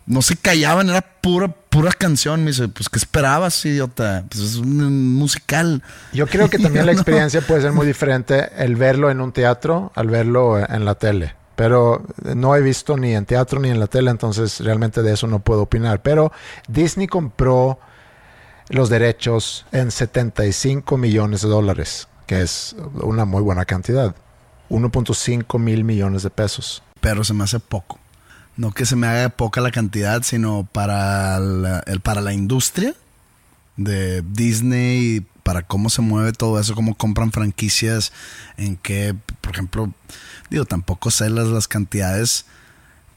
no se callaban, era pura, pura canción. Me dice, pues, ¿qué esperabas, idiota? Pues es un musical. Yo creo que también la No. experiencia puede ser muy diferente el verlo en un teatro al verlo en la tele. Pero no he visto ni en teatro ni en la tele, entonces realmente de eso no puedo opinar. Pero Disney compró los derechos en 75 millones de dólares, que es una muy buena cantidad. 1.5 mil millones de pesos. pero se me hace poco. No que se me haga poca la cantidad, sino para la, el, para la industria de Disney, para cómo se mueve todo eso, cómo compran franquicias, en qué, por ejemplo, digo, tampoco sé las, las cantidades,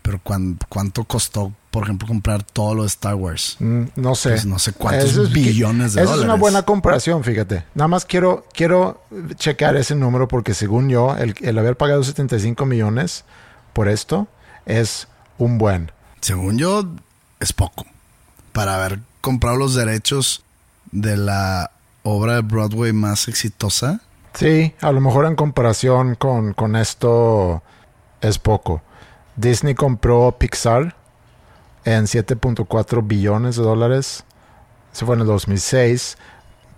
pero cuán- cuánto costó, por ejemplo, comprar todo lo de Star Wars. Mm, no sé. Pues no sé cuántos es- billones de esa es una dólares. buena comparación, fíjate. Nada más quiero, quiero checar ese número porque según yo, el, el haber pagado 75 millones por esto es un buen. Según yo, es poco. Para haber comprado los derechos de la obra de Broadway más exitosa. Sí, a lo mejor en comparación con, con esto es poco. Disney compró Pixar en 7.4 billones de dólares. Eso fue en el 2006.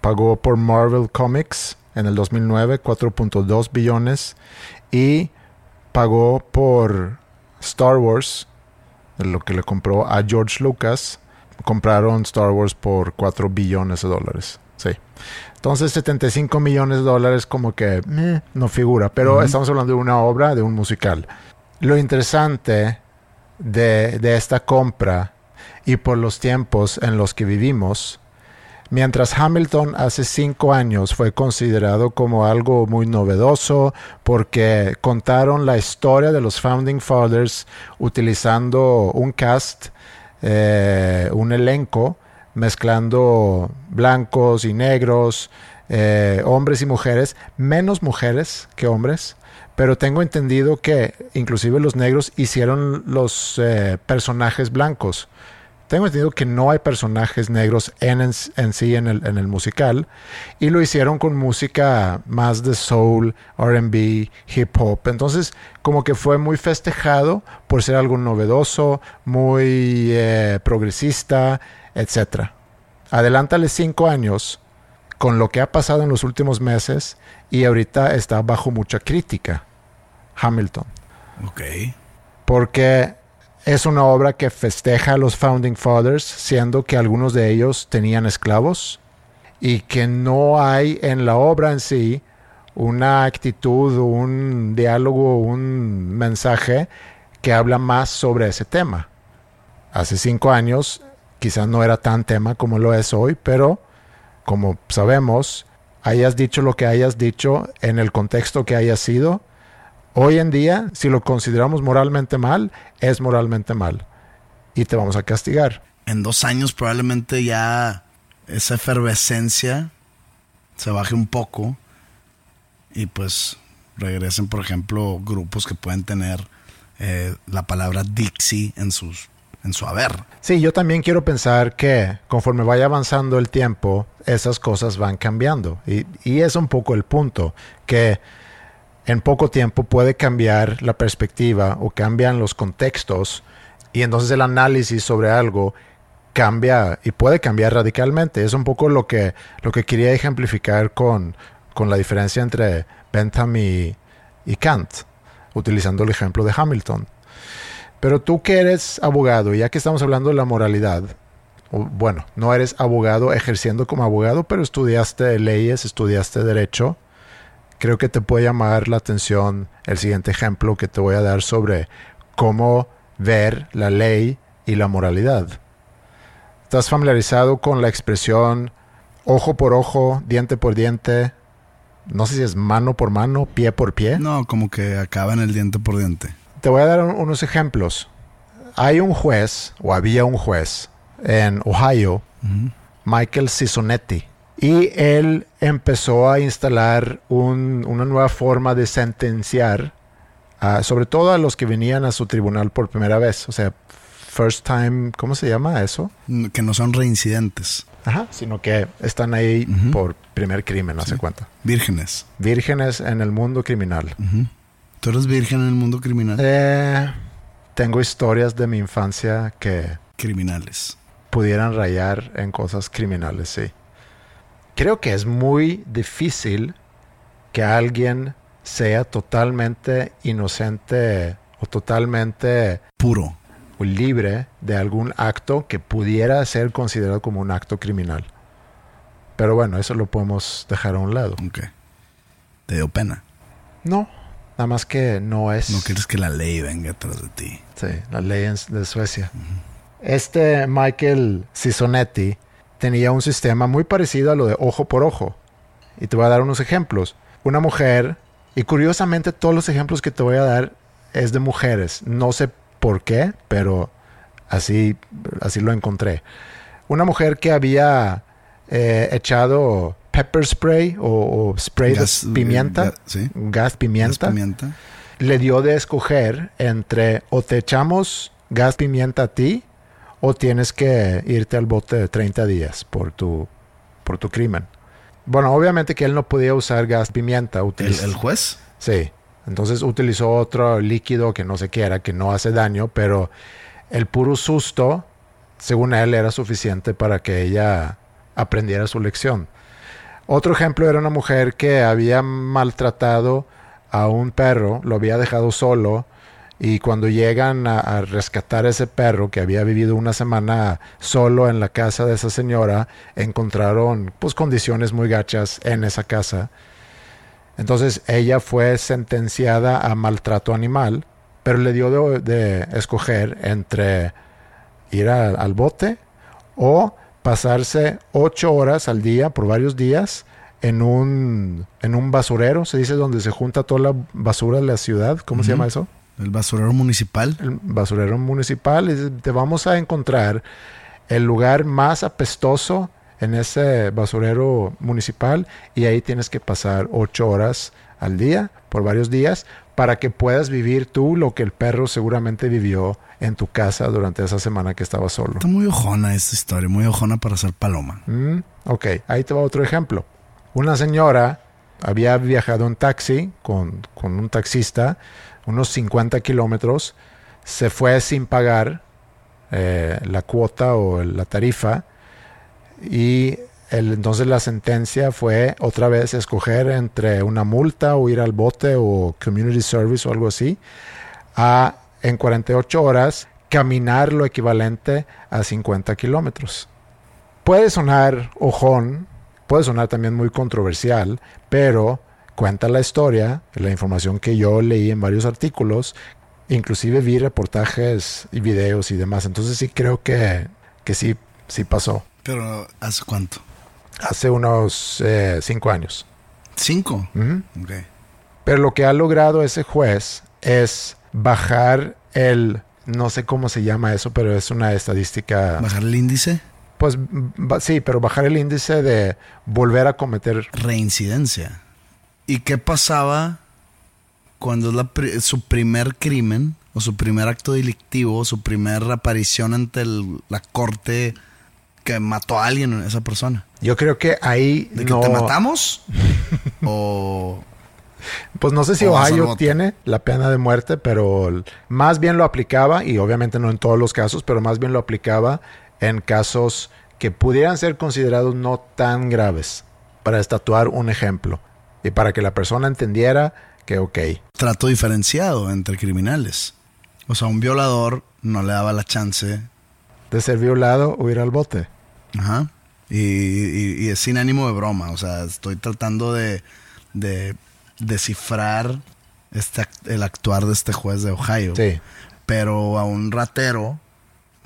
Pagó por Marvel Comics en el 2009 4.2 billones. Y pagó por Star Wars, lo que le compró a George Lucas. Compraron Star Wars por 4 billones de dólares. Sí. Entonces 75 millones de dólares como que meh, no figura, pero estamos hablando de una obra, de un musical. Lo interesante de, de esta compra y por los tiempos en los que vivimos, Mientras Hamilton hace cinco años fue considerado como algo muy novedoso porque contaron la historia de los Founding Fathers utilizando un cast, eh, un elenco, mezclando blancos y negros, eh, hombres y mujeres, menos mujeres que hombres, pero tengo entendido que inclusive los negros hicieron los eh, personajes blancos. Tengo entendido que no hay personajes negros en, en, sí en el, en el, musical y lo hicieron con música más de soul, RB, hip hop. Entonces como que fue muy festejado por ser algo novedoso, muy eh, progresista, etc. Adelántale cinco años con lo que ha pasado en los últimos meses y ahorita está bajo mucha crítica. Hamilton. Ok. Porque es una obra que festeja a los Founding Fathers, siendo que algunos de ellos tenían esclavos y que no hay en la obra en sí una actitud, un diálogo, un mensaje que habla más sobre ese tema. Hace cinco años quizás no era tan tema como lo es hoy, pero como sabemos, hayas dicho lo que hayas dicho en el contexto que haya sido, hoy en día, si lo consideramos moralmente mal, es moralmente mal. Y te vamos a castigar. En dos años probablemente ya esa efervescencia se baje un poco y pues regresen, por ejemplo, grupos que pueden tener eh, la palabra Dixie en sus en su haber. Sí, yo también quiero pensar que conforme vaya avanzando el tiempo, esas cosas van cambiando. Y, y, es un poco el punto, que en poco tiempo puede cambiar la perspectiva o cambian los contextos y entonces el análisis sobre algo cambia y puede cambiar radicalmente. Es un poco lo que, lo que quería ejemplificar con, con la diferencia entre Bentham y, y Kant, utilizando el ejemplo de Hamilton. Pero tú que eres abogado, ya que estamos hablando de la moralidad, bueno, no eres abogado ejerciendo como abogado, pero estudiaste leyes, estudiaste derecho, creo que te puede llamar la atención el siguiente ejemplo que te voy a dar sobre cómo ver la ley y la moralidad. ¿Estás familiarizado con la expresión ojo por ojo, diente por diente? No sé si es mano por mano, pie por pie. No, como que acaba en el diente por diente. Te voy a dar unos ejemplos. Hay un juez, o había un juez, en Ohio, Michael Cisonetti, y él empezó a instalar una nueva forma de sentenciar, sobre todo a los que venían a su tribunal por primera vez. O sea, first time, ¿cómo se llama eso? Que no son reincidentes. Ajá, sino que están ahí por primer crimen, no sé cuánto. Vírgenes. Vírgenes en el mundo criminal. ¿Tú eres virgen en el mundo criminal? Eh, tengo historias de mi infancia que... Criminales. Pudieran rayar en cosas criminales, sí. Creo que es muy difícil que alguien sea totalmente inocente o totalmente puro o libre de algún acto que pudiera ser considerado como un acto criminal. Pero bueno, eso lo podemos dejar a un lado. Ok. ¿Te dio pena? No, Nada más que no es. No quieres que la ley venga atrás de ti. Sí, la ley de Suecia. Este Michael Cisonetti tenía un sistema muy parecido a lo de ojo por ojo. Y te voy a dar unos ejemplos. Una mujer, y curiosamente todos los ejemplos que te voy a dar es de mujeres. No sé por qué, pero así, así lo encontré. Una mujer que había eh, echado pepper spray o, spray de pimienta, gas, pimienta, le dio de escoger entre o te echamos gas pimienta a ti o tienes que irte al bote de 30 días por tu, por tu crimen. Bueno, obviamente que él no podía usar gas pimienta. ¿El, ¿El, juez? Sí. Entonces utilizó otro líquido que no sé qué era, que no hace daño, pero el puro susto, según él, era suficiente para que ella aprendiera su lección. Otro ejemplo era una mujer que había maltratado a un perro, lo había dejado solo y cuando llegan a, rescatar a ese perro que había vivido una semana solo en la casa de esa señora, encontraron pues condiciones muy gachas en esa casa. Entonces ella fue sentenciada a maltrato animal, pero le dio de, escoger entre ir al bote o pasarse ocho horas al día por varios días en un, en un basurero, se dice donde se junta toda la basura de la ciudad. ¿Cómo se llama eso? El basurero municipal. El basurero municipal. Te vamos a encontrar el lugar más apestoso en ese basurero municipal y ahí tienes que pasar ocho horas al día por varios días para que puedas vivir tú lo que el perro seguramente vivió en tu casa durante esa semana que estaba solo. Está muy ojona esta historia, muy ojona para ser paloma. Mm, ok, ahí te va otro ejemplo. Una señora había viajado en taxi con, con un taxista unos 50 kilómetros, se fue sin pagar eh, la cuota o la tarifa y entonces la sentencia fue otra vez escoger entre una multa o ir al bote o community service o algo así, a en 48 horas caminar lo equivalente a 50 kilómetros. Puede sonar ojón, puede sonar también muy controversial, pero cuenta la historia, la información que yo leí en varios artículos, inclusive vi reportajes y videos y demás. Entonces sí creo que, que sí, sí pasó. Pero ¿hace cuánto? Hace unos eh, cinco años. ¿Cinco? Pero lo que ha logrado ese juez es bajar el, no sé cómo se llama eso, pero es una estadística. ¿Bajar el índice? Pues sí, pero bajar el índice de volver a cometer. Reincidencia. ¿Y qué pasaba cuando es la, su primer crimen o su primer acto delictivo, su primera aparición ante la corte que mató a alguien, esa persona? Yo creo que ahí ¿De que te matamos? o... Pues no sé si Ohio tiene la pena de muerte, pero más bien lo aplicaba, y obviamente no en todos los casos, pero más bien lo aplicaba en casos que pudieran ser considerados no tan graves, para estatuar un ejemplo y para que la persona entendiera que ok. Trato diferenciado entre criminales. O sea, un violador no le daba la chance de ser violado o ir al bote. Ajá. Y, es sin ánimo de broma. O sea, estoy tratando de, de descifrar este, el actuar de este juez de Ohio. Sí. Pero a un ratero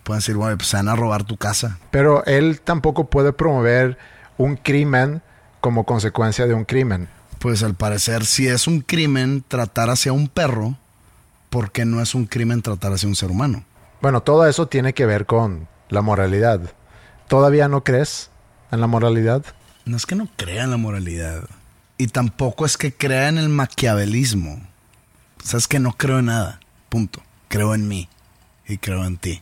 pueden decir, bueno, pues se van a robar tu casa. Pero él tampoco puede promover un crimen como consecuencia de un crimen. Pues al parecer, si es un crimen tratar hacia un perro, ¿por qué no es un crimen tratar hacia un ser humano? Bueno, todo eso tiene que ver con la moralidad. ¿Todavía no crees en la moralidad? No es que no crea en la moralidad. Y tampoco es que crea en el maquiavelismo. O sea, es que no creo en nada. Punto. Creo en mí. Y creo en ti.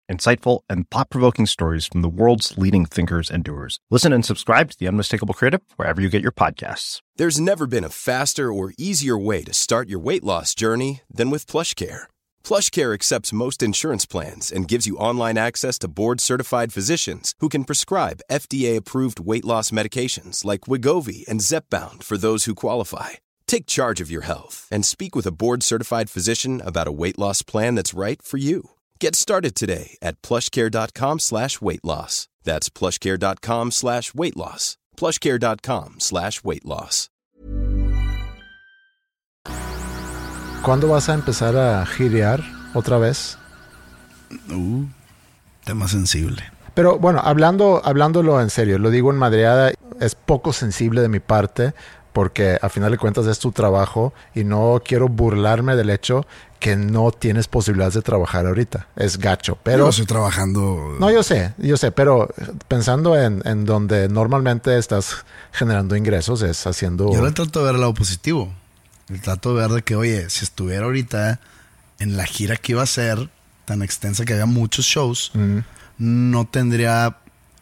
insightful, and thought provoking stories from the world's leading thinkers and doers. Listen and subscribe to The Unmistakable Creative wherever you get your podcasts. There's never been a faster or easier way to start your weight loss journey than with PlushCare. PlushCare accepts most insurance plans and gives you online access to board certified physicians who can prescribe FDA approved weight loss medications like Wigovi and Zepbound for those who qualify Take charge of your health and speak with a board certified physician about a weight loss plan that's right for you. Get started today at plushcare.com slash weight loss. That's plushcare.com slash weight loss. Plushcare.com slash weight loss. ¿Cuándo vas a empezar a girear otra vez? Uh, tema sensible. Pero bueno, hablando, hablándolo en serio, lo digo en madreada, es poco sensible de mi parte porque a final de cuentas es tu trabajo y no quiero burlarme del hecho que no tienes posibilidades de trabajar ahorita. Es gacho, pero... Yo estoy trabajando... No, yo sé, yo sé, pero pensando en, en donde normalmente estás generando ingresos es haciendo... Yo le trato de ver el lado positivo. Le trato de ver de que, oye, si estuviera ahorita en la gira que iba a ser, tan extensa que había muchos shows, no tendría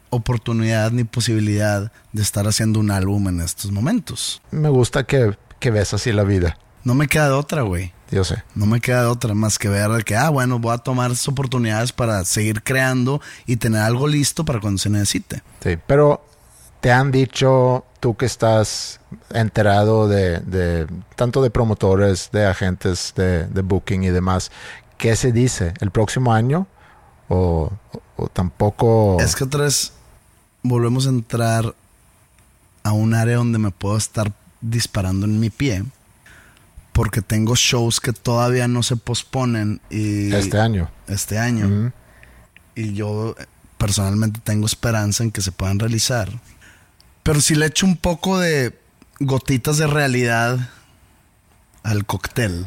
oportunidad ni posibilidad de estar haciendo un álbum en estos momentos. Me gusta que, que ves así la vida. No me queda de otra, güey. yo sé. No me queda de otra más que ver que, ah, bueno, voy a tomar esas oportunidades para seguir creando y tener algo listo para cuando se necesite. Sí, pero te han dicho, tú que estás enterado de, de tanto de promotores, de agentes de, de, booking y demás, ¿qué se dice? ¿El próximo año? ¿O, o tampoco...? Es que otra vez volvemos a entrar a un área donde me puedo estar disparando en mi pie porque tengo shows que todavía no se posponen y este año. este año. Y yo personalmente tengo esperanza en que se puedan realizar. Pero si le echo un poco de gotitas de realidad al cóctel.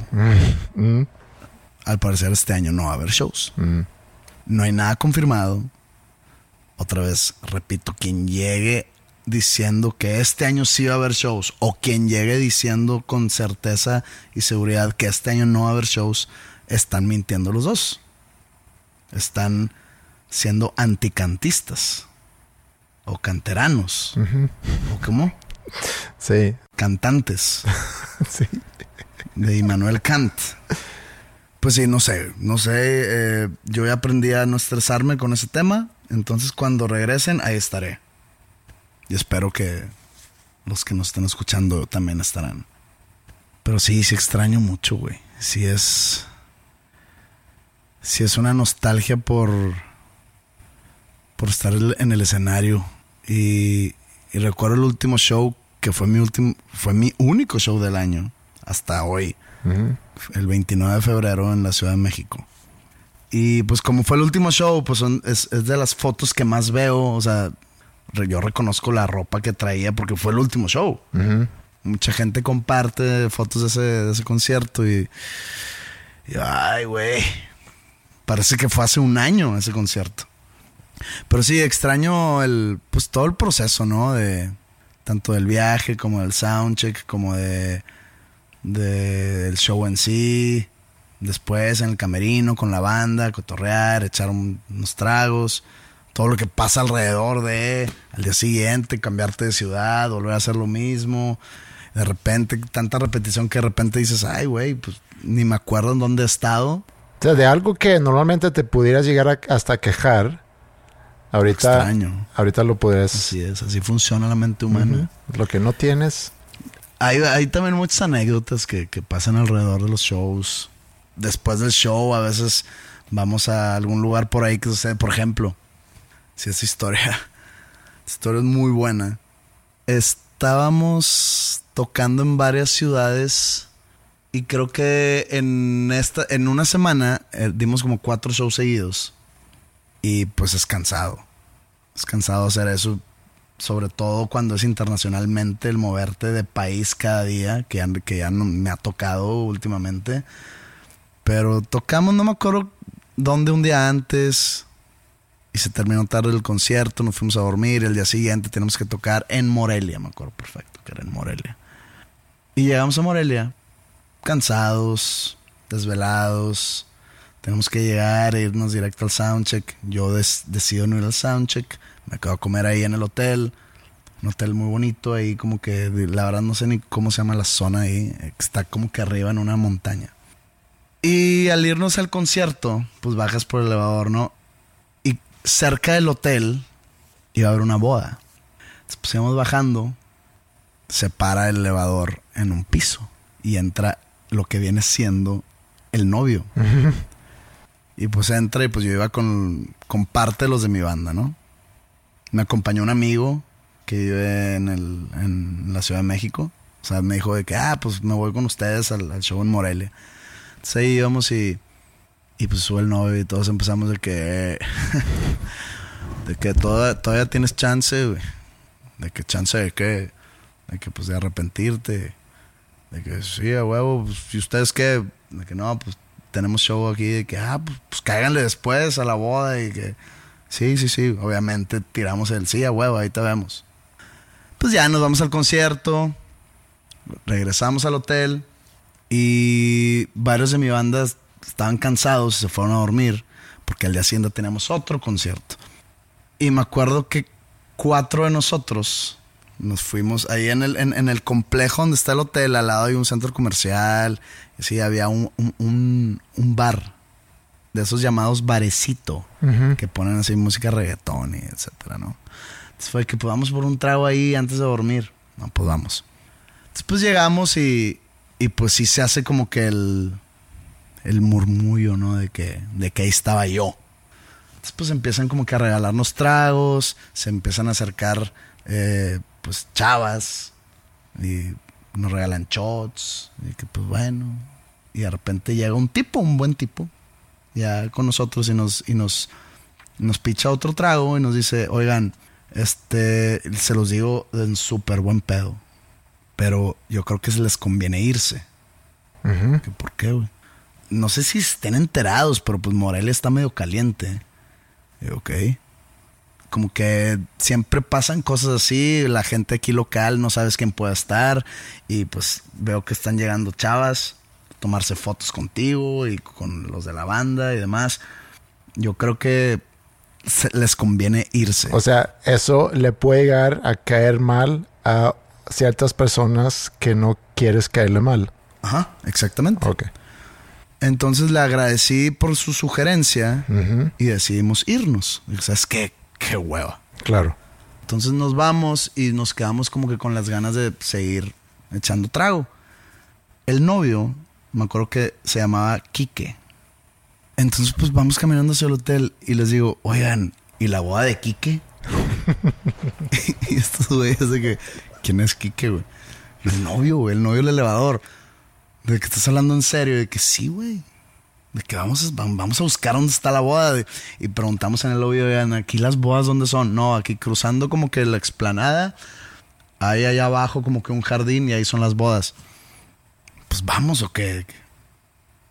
Al parecer este año no va a haber shows. No hay nada confirmado otra vez repito quien llegue diciendo que este año sí va a haber shows o quien llegue diciendo con certeza y seguridad que este año no va a haber shows, están mintiendo los dos. Están siendo anticantistas o canteranos. ¿O cómo? Sí. Cantantes. sí. De Immanuel Kant. Pues sí, no sé, no sé. Eh, yo ya aprendí a no estresarme con ese tema. Entonces cuando regresen, ahí estaré. Y espero que los que nos estén escuchando también estarán. Pero sí, sí extraño mucho, güey. Sí es. Sí es una nostalgia por. por estar en el escenario. Y, y recuerdo el último show que fue mi último. fue mi único show del año. Hasta hoy. El 29 de febrero en la Ciudad de México. Y pues como fue el último show, pues es, es de las fotos que más veo. O sea, yo reconozco la ropa que traía porque fue el último show. Mucha gente comparte fotos de ese, de ese concierto y, y ay, güey, parece que fue hace un año ese concierto. Pero sí, extraño el, pues todo el proceso, ¿no? De tanto del viaje como del soundcheck, como de, de del show en sí. Después en el camerino con la banda, cotorrear, echar unos tragos todo lo que pasa alrededor de al día siguiente, cambiarte de ciudad, volver a hacer lo mismo. De repente, tanta repetición que de repente dices, ay, güey, pues ni me acuerdo en dónde he estado. O sea, de algo que normalmente te pudieras llegar hasta quejar, ahorita, Extraño. ahorita lo podrías. Así es, así funciona la mente humana. Lo que no tienes. Hay, hay también muchas anécdotas que, que pasan alrededor de los shows. Después del show, a veces vamos a algún lugar por ahí que sucede, por ejemplo, si esa historia, historia es muy buena. Estábamos tocando en varias ciudades y creo que en esta, en una semana eh, dimos como cuatro shows seguidos y pues es cansado, es cansado hacer eso, sobre todo cuando es internacionalmente el moverte de país cada día, que ya, que ya me ha tocado últimamente. Pero tocamos, no me acuerdo dónde un día antes, y se terminó tarde el concierto, nos fuimos a dormir, el día siguiente tenemos que tocar en Morelia, me acuerdo perfecto, que era en Morelia. Y llegamos a Morelia, cansados, desvelados, tenemos que llegar e irnos directo al soundcheck. Yo decido no ir al soundcheck, me acabo de comer ahí en el hotel, un hotel muy bonito ahí, como que la verdad no sé ni cómo se llama la zona ahí, está como que arriba en una montaña. Y al irnos al concierto, pues bajas por el elevador, ¿no? cerca del hotel iba a haber una boda. Entonces, pues íbamos bajando, se para el elevador en un piso y entra lo que viene siendo el novio. Y pues entra y pues yo iba con, con parte de los de mi banda, ¿no? Me acompañó un amigo que vive en, el, en la Ciudad de México. O sea, me dijo de que, ah, pues me voy con ustedes al, al show en Morelia. Entonces ahí íbamos y y pues sube el novio y todos empezamos de que. de que toda, todavía tienes chance, güey. De que chance de qué. De que pues de arrepentirte. De que sí, a huevo. Pues, ¿Y ustedes qué? De que no, pues tenemos show aquí. De que, ah, pues, pues cáiganle después a la boda. Y que. Sí, sí, sí. Obviamente tiramos el sí, a huevo, ahí te vemos. Pues ya nos vamos al concierto. Regresamos al hotel. Y varios de mi banda estaban cansados y se fueron a dormir porque al día siguiente teníamos otro concierto. Y me acuerdo que cuatro de nosotros Nos fuimos ahí en el, en, el complejo donde está el hotel, al lado hay un centro comercial. Sí, había un, un, un bar de esos llamados barecito, que ponen así música reggaetón y etcétera, ¿no? Entonces fue que podamos por un trago ahí antes de dormir. No, podamos. Pues Después llegamos y, y pues sí se hace como que el, el murmullo, ¿no? De que, de que ahí estaba yo. Entonces pues empiezan como que a regalarnos tragos, se empiezan a acercar eh, pues chavas y nos regalan shots y que pues bueno. Y de repente llega un tipo, un buen tipo, ya con nosotros y nos, y nos, nos picha otro trago y nos dice, oigan, este, se los digo en súper buen pedo, pero yo creo que se les conviene irse. ¿Por qué, güey? No sé si estén enterados, pero pues Morelia está medio caliente. Y, ok. Como que siempre pasan cosas así, la gente aquí local no sabes quién puede estar y pues veo que están llegando chavas tomarse fotos contigo y con los de la banda y demás. Yo creo que les conviene irse. O sea, eso le puede llegar a caer mal a ciertas personas que no quieres caerle mal. Ajá, exactamente. Ok. Entonces le agradecí por su sugerencia y decidimos irnos. Y, ¿Sabes qué? Qué hueva. Claro. Entonces nos vamos y nos quedamos como que con las ganas de seguir echando trago. El novio me acuerdo que se llamaba Quique. Entonces, pues vamos caminando hacia el hotel y les digo, oigan, ¿y la boda de Quique? y estos güeyes de que, ¿quién es Quique, güey? El novio, güey, el novio del elevador. De que estás hablando en serio, de que sí, güey. De que vamos a, vamos a buscar dónde está la boda. y preguntamos en el lobby, oigan, aquí las bodas, ¿dónde son? No, aquí cruzando como que la explanada. Ahí allá abajo como que un jardín y ahí son las bodas pues vamos o qué.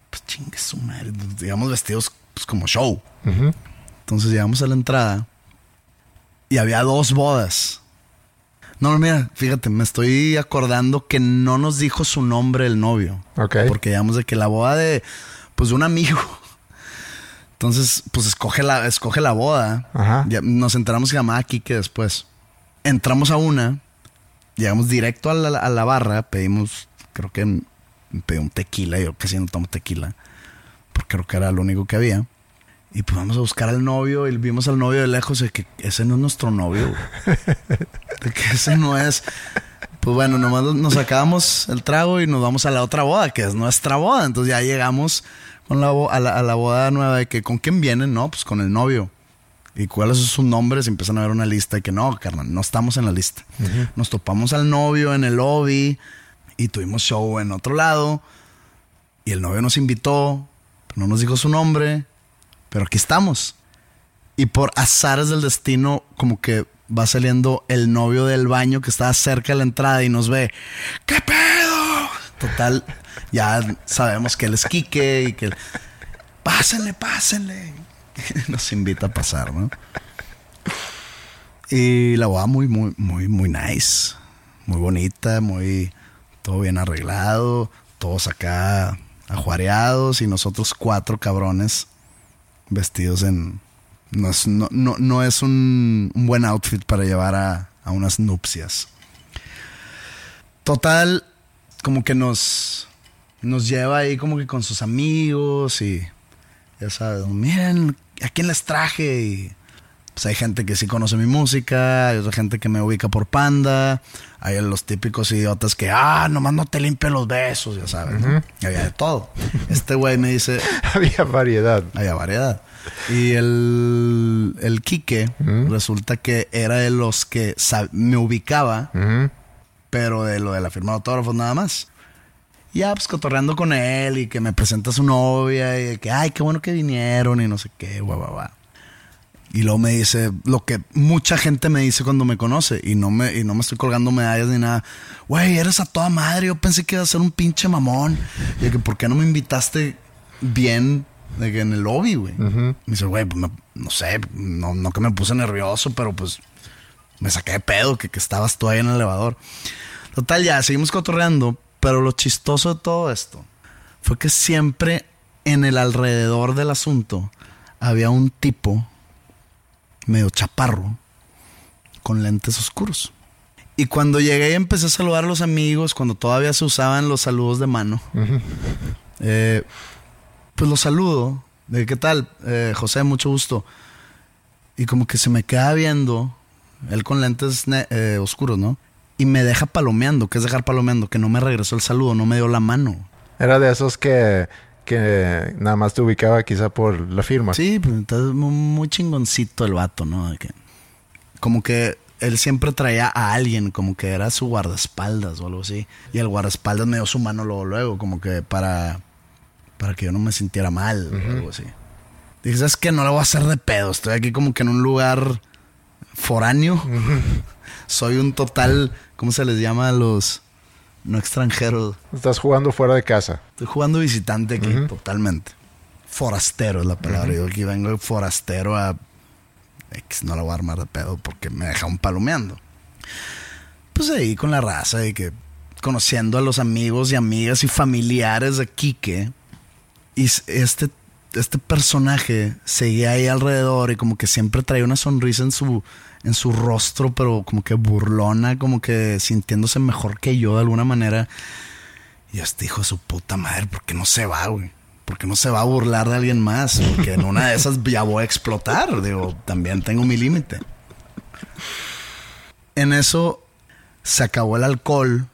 Pues chingue su madre. Digamos vestidos pues, como show. Entonces llegamos a la entrada y había dos bodas. No, mira, fíjate, me estoy acordando que no nos dijo su nombre el novio. Ok. Porque digamos de que la boda de, pues, de un amigo. Entonces, pues escoge la, escoge la boda. Ajá. nos enteramos que llamaba Kike después. Entramos a una, llegamos directo a la, a la barra, pedimos, creo que me pedí un tequila, yo casi no tomo tequila, porque creo que era lo único que había. Y pues vamos a buscar al novio y vimos al novio de lejos de que ese no es nuestro novio. de que ese no es. Pues bueno, nomás nos sacamos el trago y nos vamos a la otra boda, que es nuestra boda. Entonces ya llegamos con la, a, la, boda nueva de que con quién vienen, ¿no? Pues con el novio. ¿Y cuáles son sus nombres? Y empiezan a ver una lista y que no, carnal, no estamos en la lista. Nos topamos al novio en el lobby y tuvimos show en otro lado. Y el novio nos invitó, no nos dijo su nombre, pero aquí estamos. Y por azares del destino, como que va saliendo el novio del baño que estaba cerca de la entrada y nos ve. ¿Qué pedo? Total, ya sabemos que él es Quique y que. Pásenle, pásenle. Nos invita a pasar, ¿no? Y la boda muy, muy, muy, muy nice. Muy bonita, muy todo bien arreglado, todos acá ajuareados y nosotros cuatro cabrones vestidos en... No es, no, es un, buen outfit para llevar a, a unas nupcias. Total, como que nos, nos lleva ahí como que con sus amigos y ya sabes, miren, ¿a quién les traje? Y pues hay gente que sí conoce mi música, hay otra gente que me ubica por panda, hay los típicos idiotas que, ah, nomás no te limpio los besos, ya sabes. había de todo. Este güey me dice... había variedad. Había variedad. Y el, el Quique resulta que era de los que me ubicaba, pero de lo de la firma de autógrafos nada más. Ya, pues cotorreando con él y que me presenta a su novia y que, ay, qué bueno que vinieron y no sé qué, guau, guau, guau. Y luego me dice lo que mucha gente me dice cuando me conoce y no me, y no me estoy colgando medallas ni nada. Güey, eres a toda madre. Yo pensé que iba a ser un pinche mamón. Y que, ¿por qué no me invitaste bien de que en el lobby, güey? Me dice, güey, pues no sé, no, no, que me puse nervioso, pero pues me saqué de pedo que, que estabas tú ahí en el elevador. Total, ya, seguimos cotorreando. Pero lo chistoso de todo esto fue que siempre en el alrededor del asunto había un tipo medio chaparro, con lentes oscuros. Y cuando llegué y empecé a saludar a los amigos, cuando todavía se usaban los saludos de mano, eh, pues los saludo. De, ¿Qué tal? Eh, José, mucho gusto. Y como que se me queda viendo, él con lentes eh, oscuros, ¿no? Y me deja palomeando. ¿Qué es dejar palomeando? Que no me regresó el saludo, no me dio la mano. Era de esos que, que nada más te ubicaba quizá por la firma. Sí, pues entonces muy, chingoncito el vato, ¿no? Que, como que él siempre traía a alguien, como que era su guardaespaldas o algo así. Y el guardaespaldas me dio su mano luego, luego, como que para, para que yo no me sintiera mal o algo así. Dije, ¿sabes qué? No le voy a hacer de pedo. Estoy aquí como que en un lugar foráneo. Soy un total, ¿cómo se les llama a los no extranjeros? Estás jugando fuera de casa. Estoy jugando visitante aquí, totalmente. Forastero es la palabra. Yo aquí vengo forastero a X, no la voy a armar de pedo porque me deja un palomeando. Pues ahí con la raza y que conociendo a los amigos y amigas y familiares de Quique. Y este, este personaje seguía ahí alrededor y como que siempre traía una sonrisa en su, en su rostro, pero como que burlona, como que sintiéndose mejor que yo de alguna manera. Y este hijo de su puta madre, ¿por qué no se va, güey? porque no se va a burlar de alguien más, porque en una de esas ya voy a explotar, digo, también tengo mi límite. En eso se acabó el alcohol,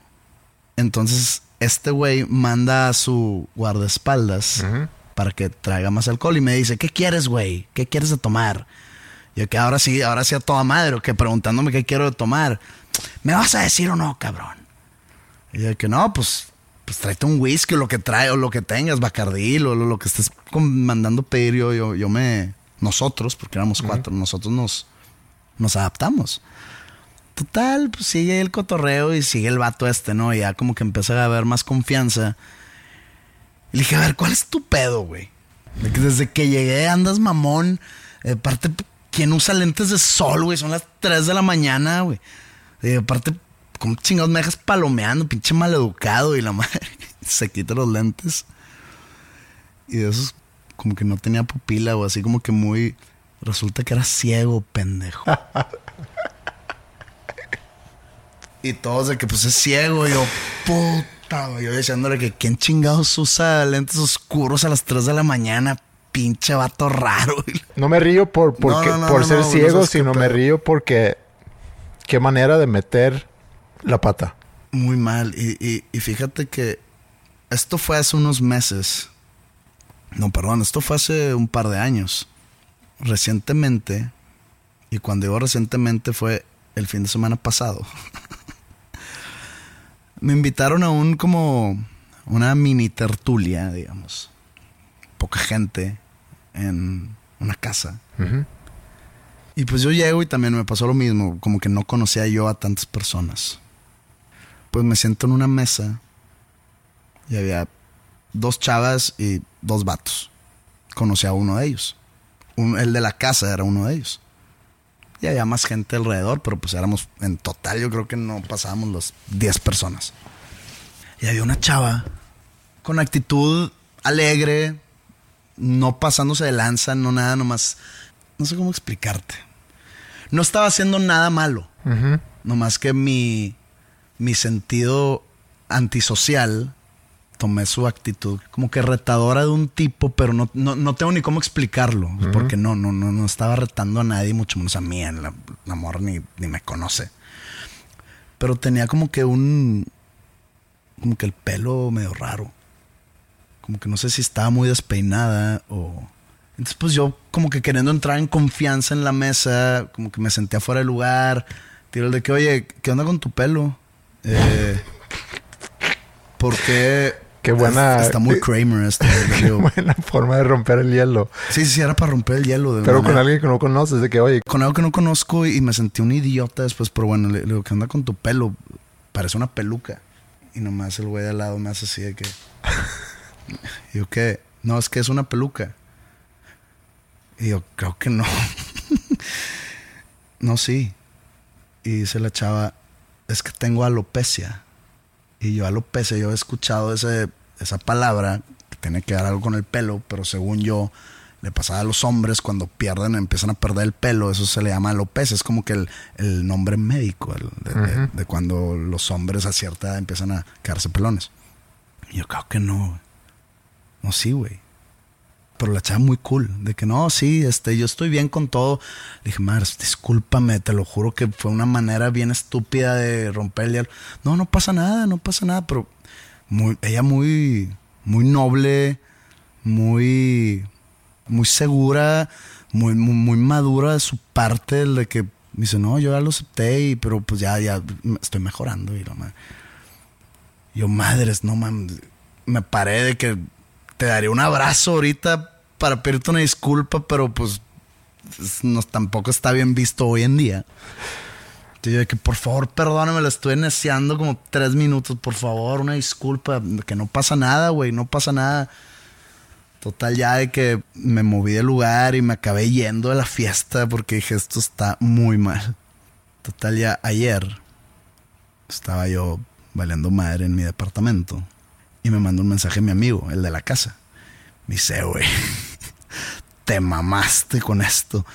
entonces este güey manda a su guardaespaldas para que traiga más alcohol y me dice, ¿qué quieres, güey? ¿Qué quieres de tomar? Y yo que ahora sí, ahora sí a toda madre, o que preguntándome qué quiero tomar. ¿Me vas a decir o no, cabrón? Y yo que no, pues pues tráete un whisky o lo que trae o lo que tengas, Bacardí o lo, que estés mandando pedir. Yo, yo, me. Nosotros, porque éramos cuatro, nosotros nos, nos adaptamos. Total, pues sigue el cotorreo y sigue el vato este, ¿no? Y ya como que empieza a haber más confianza. Y le dije, a ver, ¿cuál es tu pedo, güey? desde que llegué andas mamón. Aparte, ¿quién usa lentes de sol, güey? Son las 3 de la mañana, güey. aparte, ¿Cómo chingados me dejas palomeando, pinche maleducado? Y la madre se quita los lentes. Y de esos, como que no tenía pupila o así, como que muy. Resulta que era ciego, pendejo. y todos de que pues es ciego. Y yo, puta, yo diciéndole que quién chingados usa lentes oscuros a las 3 de la mañana, pinche vato raro. No me río por, por ser ciego, sino me río porque qué manera de meter la pata. Muy mal. Y, fíjate que esto fue hace unos meses. No, perdón, esto fue hace un par de años. Recientemente, y cuando digo recientemente fue el fin de semana pasado, me invitaron a un como una mini tertulia, digamos. Poca gente en una casa. Y pues yo llego y también me pasó lo mismo, como que no conocía yo a tantas personas pues me siento en una mesa y había dos chavas y dos vatos. Conocí a uno de ellos. el de la casa era uno de ellos. Y había más gente alrededor, pero pues éramos en total, yo creo que no pasábamos las 10 personas. Y había una chava con actitud alegre, no pasándose de lanza, no nada, nomás. No sé cómo explicarte. No estaba haciendo nada malo. Nomás que mi mi sentido antisocial tomé su actitud como que retadora de un tipo, pero no, no, tengo ni cómo explicarlo, porque no, no, no, no estaba retando a nadie, mucho menos a mí, el amor ni, ni me conoce. Pero tenía como que un, como que el pelo medio raro, como que no sé si estaba muy despeinada o... Entonces pues yo como que queriendo entrar en confianza en la mesa, como que me sentía fuera de lugar, tiro el de que, oye, ¿qué onda con tu pelo? Eh, porque Qué buena. Está muy Kramer este. Qué buena forma de romper el hielo. Sí, sí, era para romper el hielo. pero con alguien que no conoces, de que, oye. Con algo que no conozco y me sentí un idiota después, pero bueno, le, digo, ¿qué onda con tu pelo? Parece una peluca. Y nomás el güey de al lado me hace así de que. Y yo, ¿qué? No, es que es una peluca. Y yo, creo que no. no, sí. Y dice la chava, es que tengo alopecia. Y yo alopecia, yo he escuchado ese, esa palabra, que tiene que ver algo con el pelo, pero según yo, le pasaba a los hombres cuando pierden, empiezan a perder el pelo, eso se le llama alopecia, es como que el, el nombre médico el- de, cuando los hombres a cierta edad empiezan a quedarse pelones. Y yo creo que no. No, sí, güey. Pero la chava muy cool, de que no, sí, este, yo estoy bien con todo. Le dije, Mars, discúlpame, te lo juro que fue una manera bien estúpida de romper el hielo. No, no pasa nada, no pasa nada, pero muy, ella muy, muy noble, muy, muy segura, muy, muy, madura de su parte, de que me dice, no, yo ya lo acepté, y, pero pues ya, ya estoy mejorando. Y madre. Yo, madres, no mames. Me paré de que te daría un abrazo ahorita para pedirte una disculpa, pero pues es- no, tampoco está bien visto hoy en día. Entonces yo de que por favor perdóname, la estoy neceando como tres minutos, por favor, una disculpa, que no pasa nada, güey, no pasa nada. Total, ya de que me moví del lugar y me acabé yendo de la fiesta porque dije, esto está muy mal. Total, ya ayer estaba yo valiendo madre en mi departamento y me mandó un mensaje mi amigo, el de la casa. Me dice, güey, te mamaste con esto.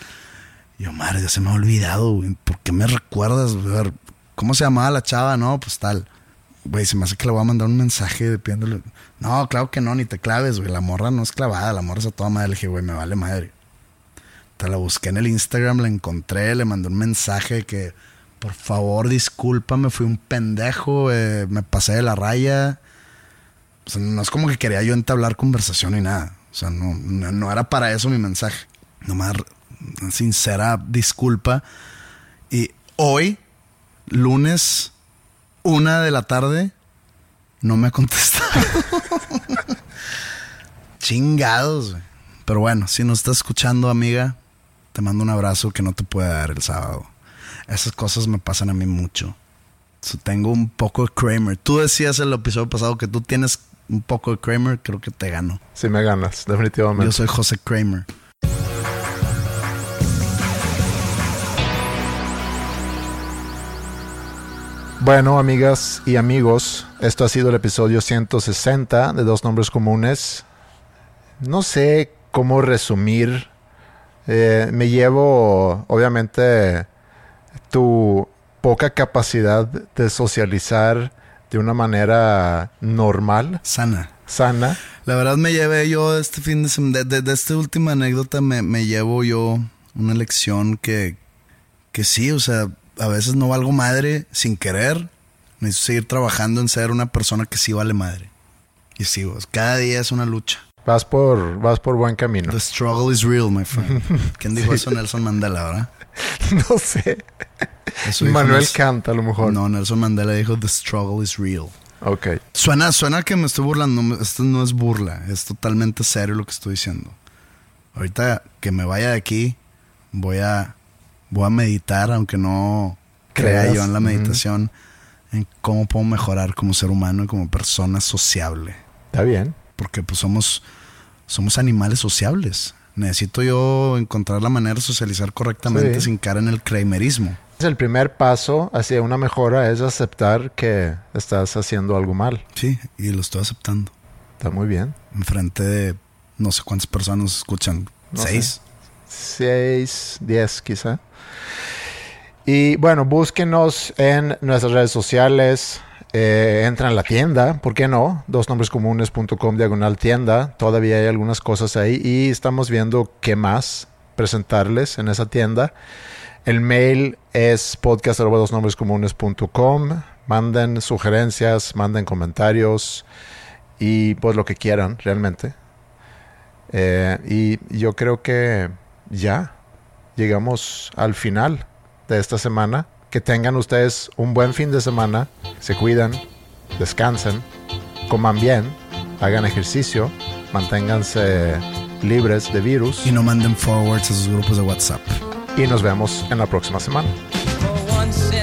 Y yo, madre, ya se me ha olvidado, güey. ¿Por qué me recuerdas? Ver, ¿cómo se llamaba la chava? No, pues tal. Güey, se me hace que le voy a mandar un mensaje pidiéndole. No, claro que no, ni te claves, güey. La morra no es clavada, la morra es a toda madre. Le dije, güey, me vale madre. Te la busqué en el Instagram, la encontré, le mandé un mensaje que, por favor, discúlpame, fui un pendejo, eh, me pasé de la raya. No es como que quería yo entablar conversación ni nada. O sea, no, no, era para eso mi mensaje. Nomás sincera disculpa. Y hoy, lunes, una de la tarde, no me ha contestado. Chingados. Pero bueno, si nos estás escuchando, amiga, te mando un abrazo que no te puede dar el sábado. Esas cosas me pasan a mí mucho. So, tengo un poco de Kramer. Tú decías en el episodio pasado que tú tienes un poco de Kramer, creo que te gano. Sí me ganas, definitivamente. Yo soy José Kramer. Bueno, amigas y amigos, esto ha sido el episodio 160 de Dos Nombres Comunes. No sé cómo resumir. Eh, me llevo, obviamente, tu poca capacidad de socializar de una manera normal, Sana. sana. La verdad me llevé yo este fin de semana, de, de- esta última anécdota me, me llevo yo una lección que, que sí, o sea, a veces no valgo madre sin querer. Necesito seguir trabajando en ser una persona que sí vale madre. Y sí, pues, cada día es una lucha. Vas por, vas por buen camino. The struggle is real, my friend. ¿Quién dijo eso? Nelson Mandela, ¿verdad? no sé. Eso Manuel Kant, a lo mejor. No, Nelson Mandela dijo The struggle is real. Ok. Suena, suena que me estoy burlando. Esto no es burla. Es totalmente serio lo que estoy diciendo. Ahorita que me vaya de aquí, voy a, voy a meditar, aunque no crea yo en la meditación, en cómo puedo mejorar como ser humano y como persona sociable. Está bien. Porque pues somos, somos animales sociables. Necesito yo encontrar la manera de socializar correctamente Sí. sin caer en el kramerismo. El primer paso hacia una mejora es aceptar que estás haciendo algo mal. Sí, y lo estoy aceptando. Está muy bien. Enfrente de no sé cuántas personas escuchan. No ¿Seis? Seis, diez quizá. Y bueno, búsquenos en nuestras redes sociales. Eh, entra en la tienda, ¿por qué no? Dosnombrescomunes.com diagonal tienda. Todavía hay algunas cosas ahí y estamos viendo qué más presentarles en esa tienda. El mail es podcast.dosnombrescomunes.com. Manden sugerencias, manden comentarios y pues lo que quieran realmente. Eh, y yo creo que ya llegamos al final de esta semana. Que tengan ustedes un buen fin de semana. Se cuidan, descansen, coman bien, hagan ejercicio, manténganse libres de virus. Y no manden forwards a sus grupos de WhatsApp. Y nos vemos en la próxima semana. Once